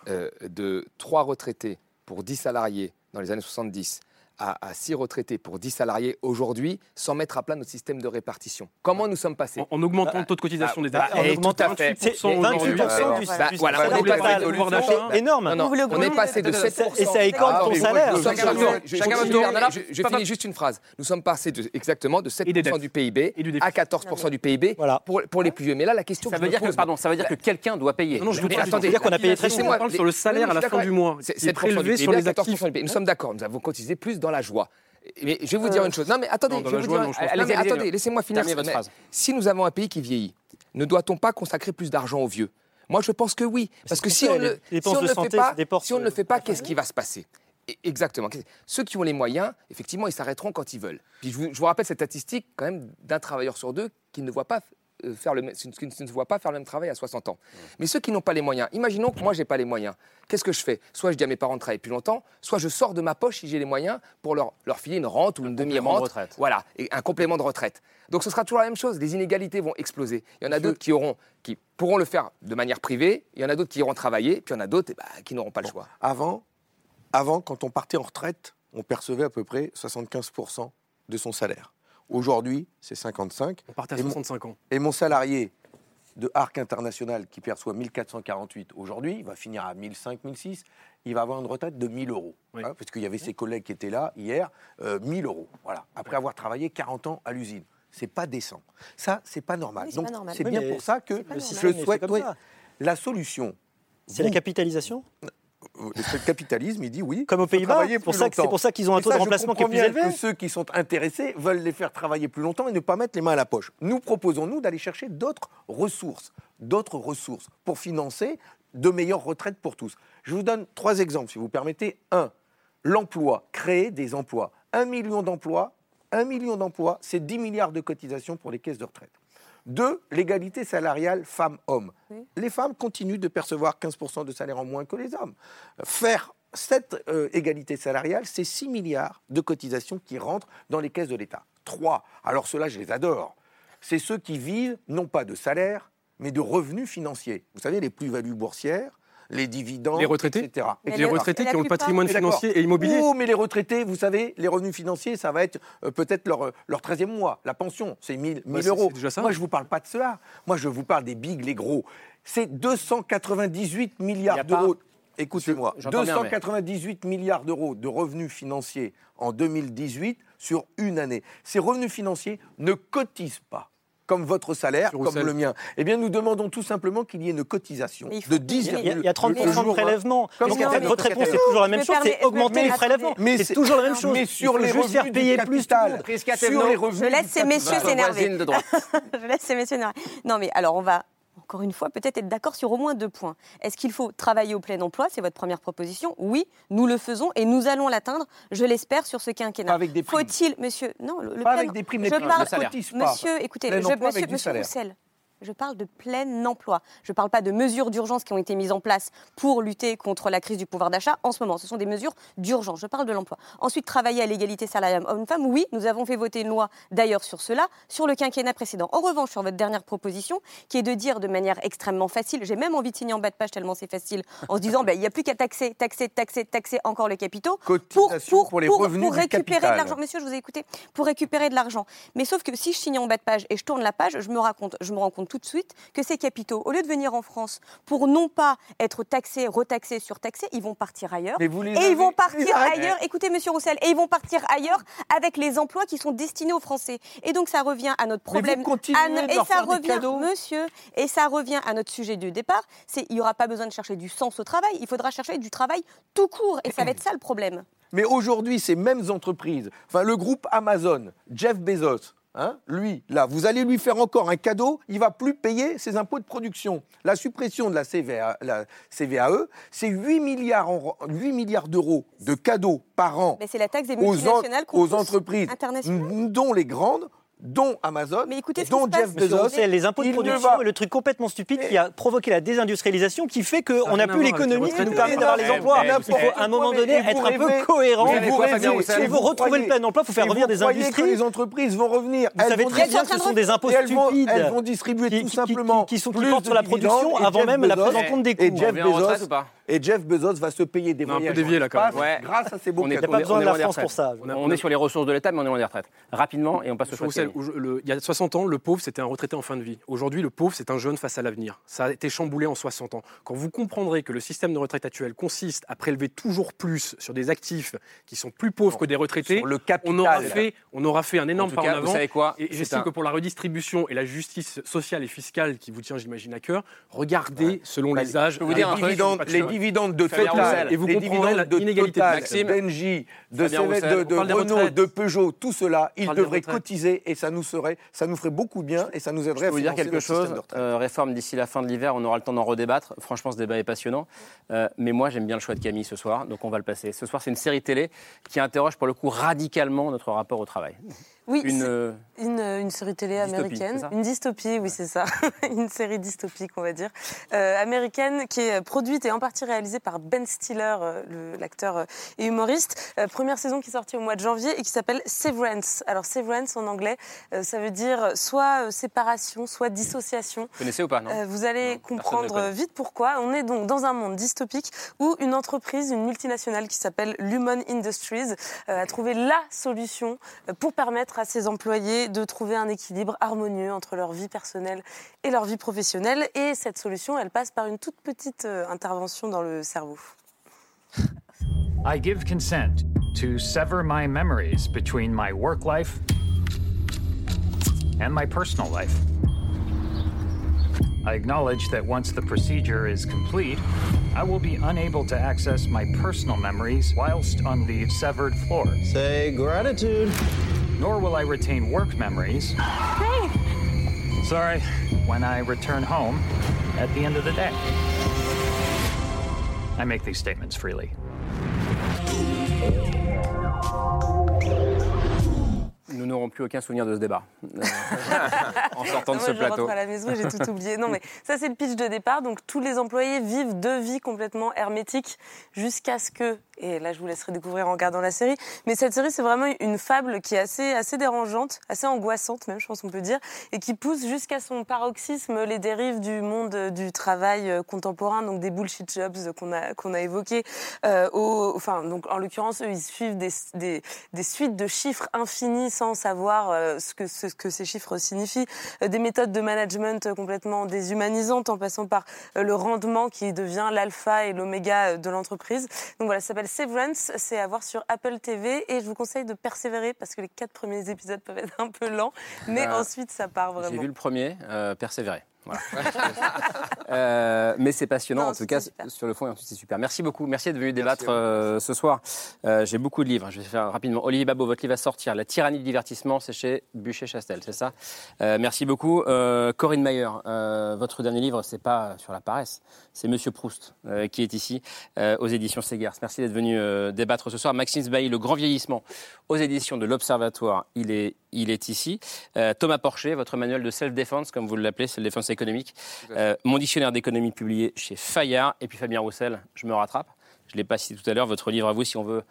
euh, de 3 retraités pour 10 salariés dans les années 70 à, à 6 retraités pour 10 salariés aujourd'hui sans mettre à plat notre système de répartition. Comment nous sommes passés En, en augmentant le taux de cotisation des bah, et tout à fait. C'est 28% aujourd'hui. 28% du, Bah, du voilà, salaire on est passé pouvoir d'achat. énorme. Non, non, on est passé de 7%. Et ça écorne Ah, ton salaire. je finis juste une phrase. Nous sommes passés de, exactement de Et des 7% dettes. du PIB à déficit. 14% du PIB Voilà. pour, pour les plus vieux. Mais là, la question Ça veut dire que, pardon, ça veut dire que quelqu'un doit payer. Non, je vous attendez, C'est-à-dire qu'on a payé très laissez-moi- On parle sur le salaire à la fin du mois. C'est qui est 7% du prélevé sur les à 14% actifs. du PIB. Nous sommes d'accord, nous avons cotisé plus dans la joie. Mais je vais vous dire une chose. Non, mais attendez, Non, dans je vais la vous joie, dire- non, je pense non, pas. mais Allez-y, attendez, allez-y. laissez-moi finir. Votre phrase. Si nous avons un pays qui vieillit, ne doit-on pas consacrer plus d'argent aux vieux? Moi, je pense que oui. Parce que si on, ne- le santé, fait pas, c'est des portes, si on ne le euh, fait pas, qu'est-ce qui va se passer? Et- Exactement. Ceux qui ont les moyens, effectivement, ils s'arrêteront quand ils veulent. Puis je vous, je vous rappelle cette statistique quand même d'un travailleur sur deux qui ne voit pas euh, faire le, même- qui ne se voit pas faire le même travail à 60 ans. Mais ceux qui n'ont pas les moyens, imaginons que moi j'ai pas les moyens. Qu'est-ce que je fais? Soit je dis à mes parents de travailler plus longtemps, soit je sors de ma poche si j'ai les moyens pour leur, leur filer une rente ou une de demi-rente. retraite. Voilà, et un complément de retraite. Donc ce sera toujours la même chose. Les inégalités vont exploser. Il y en a d'autres qui auront, qui pourront le faire de manière privée. Il y en a d'autres qui iront travailler. Puis il y en a d'autres eh ben, qui n'auront pas le choix. Avant, avant, quand on partait en retraite, on percevait à peu près 75% de son salaire. Aujourd'hui, c'est 55. On partait à Et mon- 65 ans. Et mon salarié de Arc International qui perçoit 1448 aujourd'hui, il va finir à 1005, 1006, il va avoir une retraite de 1000 euros. Oui. Hein, parce qu'il y avait ses collègues qui étaient là hier, euh, 1000 euros. Voilà. Après avoir travaillé 40 ans à l'usine. C'est pas décent. Ça, c'est pas normal. Oui, c'est Donc, pas normal. c'est Oui, bien pour ça que normal. je souhaite. oui, la solution. C'est la capitalisation? Le capitalisme, il dit oui. Comme aux Pays-Bas, pour c'est pour ça qu'ils ont un taux de ça, remplacement qui est plus élevé. que ceux qui sont intéressés veulent les faire travailler plus longtemps et ne pas mettre les mains à la poche. Nous proposons, nous, d'aller chercher d'autres ressources, d'autres ressources pour financer de meilleures retraites pour tous. Je vous donne trois exemples, si vous permettez. Un, l'emploi, créer des emplois. Un million d'emplois, un million d'emplois, c'est 10 milliards de cotisations pour les caisses de retraite. Deux, l'égalité salariale femmes-hommes. Les femmes continuent de percevoir 15% de salaire en moins que les hommes. Faire cette euh, égalité salariale, c'est 6 milliards de cotisations qui rentrent dans les caisses de l'État. Trois, alors ceux-là, je les adore. C'est ceux qui vivent non pas de salaire, mais de revenus financiers. Vous savez, les plus-values boursières, les dividendes, Les retraités etc. Mais Les le- retraités et qui ont le patrimoine financier et immobilier. Oh, mais les retraités, vous savez, les revenus financiers, ça va être euh, peut-être leur, euh, leur 13e mois. La pension, c'est 1000, 1000 Bah, euros. c'est déjà ça. Moi, je ne vous parle pas de cela. Moi, je vous parle des bigs, les gros. C'est 298 Il y milliards pas- d'euros. Écoutez-moi, J'entends bien, mais- 298 milliards d'euros de revenus financiers en 2018 sur une année. Ces revenus financiers ne cotisent pas. Comme votre salaire, Sur comme Roussel. le mien. Eh bien, nous demandons tout simplement qu'il y ait une cotisation de il y a- 10, Il y a, il y a 30% de hein. prélèvements. Comme Donc on en fait votre réponse, c'est toujours la même chose, c'est augmenter les prélèvements. Mais C'est toujours la même chose. Mais sur les juste revenus faire payer plus. Prisca sur les revenus Je laisse ces messieurs s'énerver. voisine de droite. je laisse ces messieurs énerver. Non, mais alors on va encore une fois peut-être être d'accord sur au moins deux points. Est-ce qu'il faut travailler au plein emploi? C'est votre première proposition. Oui, nous le faisons et nous allons l'atteindre, je l'espère, sur ce quinquennat. Pas avec des primes. Faut-il, monsieur Non, le, le Pas plein- avec des primes, les Je primes parle, cotisent pas. monsieur, écoutez, je, monsieur, monsieur salaire. Roussel, je parle de plein emploi. Je ne parle pas de mesures d'urgence qui ont été mises en place pour lutter contre la crise du pouvoir d'achat en ce moment. Ce sont des mesures d'urgence. Je parle de l'emploi. Ensuite, travailler à l'égalité salariale homme-femme. Oui, nous avons fait voter une loi d'ailleurs sur cela, sur le quinquennat précédent. En revanche, sur votre dernière proposition, qui est de dire de manière extrêmement facile, j'ai même envie de signer en bas de page tellement c'est facile, en se disant, ben, il n'y a plus qu'à taxer, taxer, taxer, taxer encore les capitaux pour, pour les revenus du récupérer de l'argent. Monsieur, je vous ai écouté. Pour récupérer de l'argent. Mais sauf que si je signe en bas de page et je tourne la page, je me, raconte, je me rends compte tout de suite que ces capitaux, au lieu de venir en France pour non pas être taxés, retaxés, surtaxés, ils vont partir ailleurs. Mais vous les et avez- ils vont partir ailleurs. Écoutez, monsieur Roussel, et ils vont partir ailleurs avec les emplois qui sont destinés aux Français. Et donc ça revient à notre Mais vous problème. à no- de et leur ça faire des revient, cadeaux. monsieur, et ça revient à notre sujet du départ. C'est il n'y aura pas besoin de chercher du sens au travail. Il faudra chercher du travail tout court. Et ça va être ça le problème. Mais aujourd'hui, ces mêmes entreprises, enfin le groupe Amazon, Jeff Bezos, hein, lui, là, vous allez lui faire encore un cadeau, il va plus payer ses impôts de production. La suppression de la, CVA, la CVAE, c'est 8 milliards, en- 8 milliards d'euros de cadeaux par an Mais c'est la taxe des aux, en- aux entreprises, dont les grandes, dont Amazon, Mais écoutez ce dont Jeff Bezos. Roussel, les impôts de production est le truc complètement stupide qui a provoqué la désindustrialisation qui fait qu'on n'a plus l'économie qui nous permet d'avoir les emplois. Il faut à un moment donné être un peu cohérent. Si vous retrouvez le plein emploi, il faut faire et revenir des industries. les entreprises vont revenir. Vous Elles savez vont très bien que ce sont des impôts et stupides. Elles vont distribuer qui- tout simplement qui sont- qui plus portent sur la production et avant Jeff même la prise en compte des Et coûts. Jeff en retraite Bezos, Et Jeff Bezos va se payer des On un peu dévié, là, quand même. Ouais. grâce à ces beaux On est- on est loin des France pour ça. On, a- on est sur les ressources de l'État, mais on est loin des retraites. Rapidement, et on passe au de le- il y a 60 ans, le pauvre, c'était un retraité en fin de vie. Aujourd'hui, le pauvre, c'est un jeune face à l'avenir. Ça a été chamboulé en 60 ans. Quand vous comprendrez que le système de retraite actuel consiste à prélever toujours plus sur des actifs qui sont plus pauvres que des retraités, le on, aura capital. fait, on aura fait un énorme En tout pas cas, en vous avant. savez quoi Et j'estime un- que pour la redistribution et la justice sociale et fiscale qui vous tient, j'imagine, à cœur, regardez selon les âges. je peux vous dire un truc, pas de les. Dividendes de Total Roussel. et vous les dividendes la de Total, de Maxime. Benji, de, de, de Renault, de Peugeot, tout cela, ils devraient cotiser et ça nous serait, ça nous ferait beaucoup bien et ça nous aiderait Je à vous dire quelque chose. euh, réforme d'ici la fin de l'hiver, on aura le temps d'en redébattre. Franchement, ce débat est passionnant. Euh, mais moi, j'aime bien le choix de Camille ce soir, donc on va le passer. Ce soir, c'est une série télé qui interroge pour le coup radicalement notre rapport au travail. Oui, Une, c'est euh, une, une série télé dystopie, américaine, une dystopie, oui c'est ça, une série dystopique on va dire, euh, américaine qui est produite et en partie réalisée par Ben Stiller, euh, le- l'acteur euh, et humoriste. Euh, première saison qui est sortie au mois de janvier et qui s'appelle Severance. Alors Severance en anglais, euh, ça veut dire soit euh, séparation, soit dissociation. vous connaissez ou pas non Euh, vous allez comprendre vite pourquoi. On est donc dans un monde dystopique où une entreprise, une multinationale qui s'appelle Lumon Industries, euh, a trouvé la solution euh, pour permettre à ses employés de trouver un équilibre harmonieux entre leur vie personnelle et leur vie professionnelle. Et cette solution, elle passe par une toute petite euh, intervention dans le cerveau. I give consent to sever my memories between my work life and my personal life. I acknowledge that once the procedure is complete, I will be unable to access my personal memories whilst on the severed floor. Say gratitude. Nor will I retain work memories. Sorry, when I return home at the end of the day. I make these statements freely. Nous n'aurons plus aucun souvenir de ce débat euh, en sortant de ce je plateau. rentre à la maison et j'ai tout oublié. Non, mais ça, c'est le pitch de départ. Donc, tous les employés vivent deux vies complètement hermétiques jusqu'à ce que, et là, je vous laisserai découvrir en regardant la série, mais cette série, c'est vraiment une fable qui est assez, assez dérangeante, assez angoissante même, je pense qu'on peut dire, et qui pousse jusqu'à son paroxysme les dérives du monde du travail euh, contemporain, donc des bullshit jobs qu'on a, qu'on a évoqués. euh, enfin, donc, en l'occurrence, eux, ils suivent des, des, suites de chiffres infinis sans savoir euh, ce, que, ce que ces chiffres signifient, des méthodes de management complètement déshumanisantes en passant par le rendement qui devient l'alpha et l'oméga de l'entreprise. Donc voilà, ça s'appelle Severance, c'est à voir sur Apple TV et je vous conseille de persévérer parce que les quatre premiers épisodes peuvent être un peu lents, mais Bah, ensuite ça part J'ai vraiment. vu le premier, euh, persévérer. Voilà. Euh, mais c'est passionnant, en tout cas, sur le fond, et ensuite c'est super. Merci beaucoup, merci d'être venu débattre euh, ce soir. Euh, J'ai beaucoup de livres, je vais faire rapidement. Olivier Babot, votre livre va sortir, La tyrannie du divertissement, c'est chez Bûcher-Chastel, c'est ça? Merci beaucoup. Corinne Mayer, votre dernier livre, c'est pas sur la paresse, c'est Monsieur Proust qui est ici, aux éditions Segers. Merci d'être venu débattre ce soir. Maxime Sbailly, Le grand vieillissement, aux éditions de l'Observatoire, il est, il est ici. Thomas Porcher, votre manuel de self-defense, comme vous l'appelez, self-defense économique. Euh, mon dictionnaire d'économie publié chez Fayard. Et puis Fabien Roussel, je me rattrape. Je ne l'ai pas cité tout à l'heure, votre livre à vous, si on veut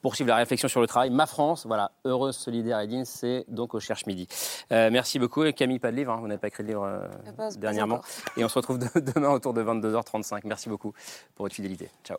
poursuivre la réflexion sur le travail. Ma France, voilà, heureuse, solidaire et digne, c'est donc au Cherche Midi. Euh, merci beaucoup. Et Camille, pas de livre, hein, vous n'avez pas écrit de livre euh, Pas- dernièrement. Et on se retrouve de- demain autour de 22h35. Merci beaucoup pour votre fidélité. Ciao.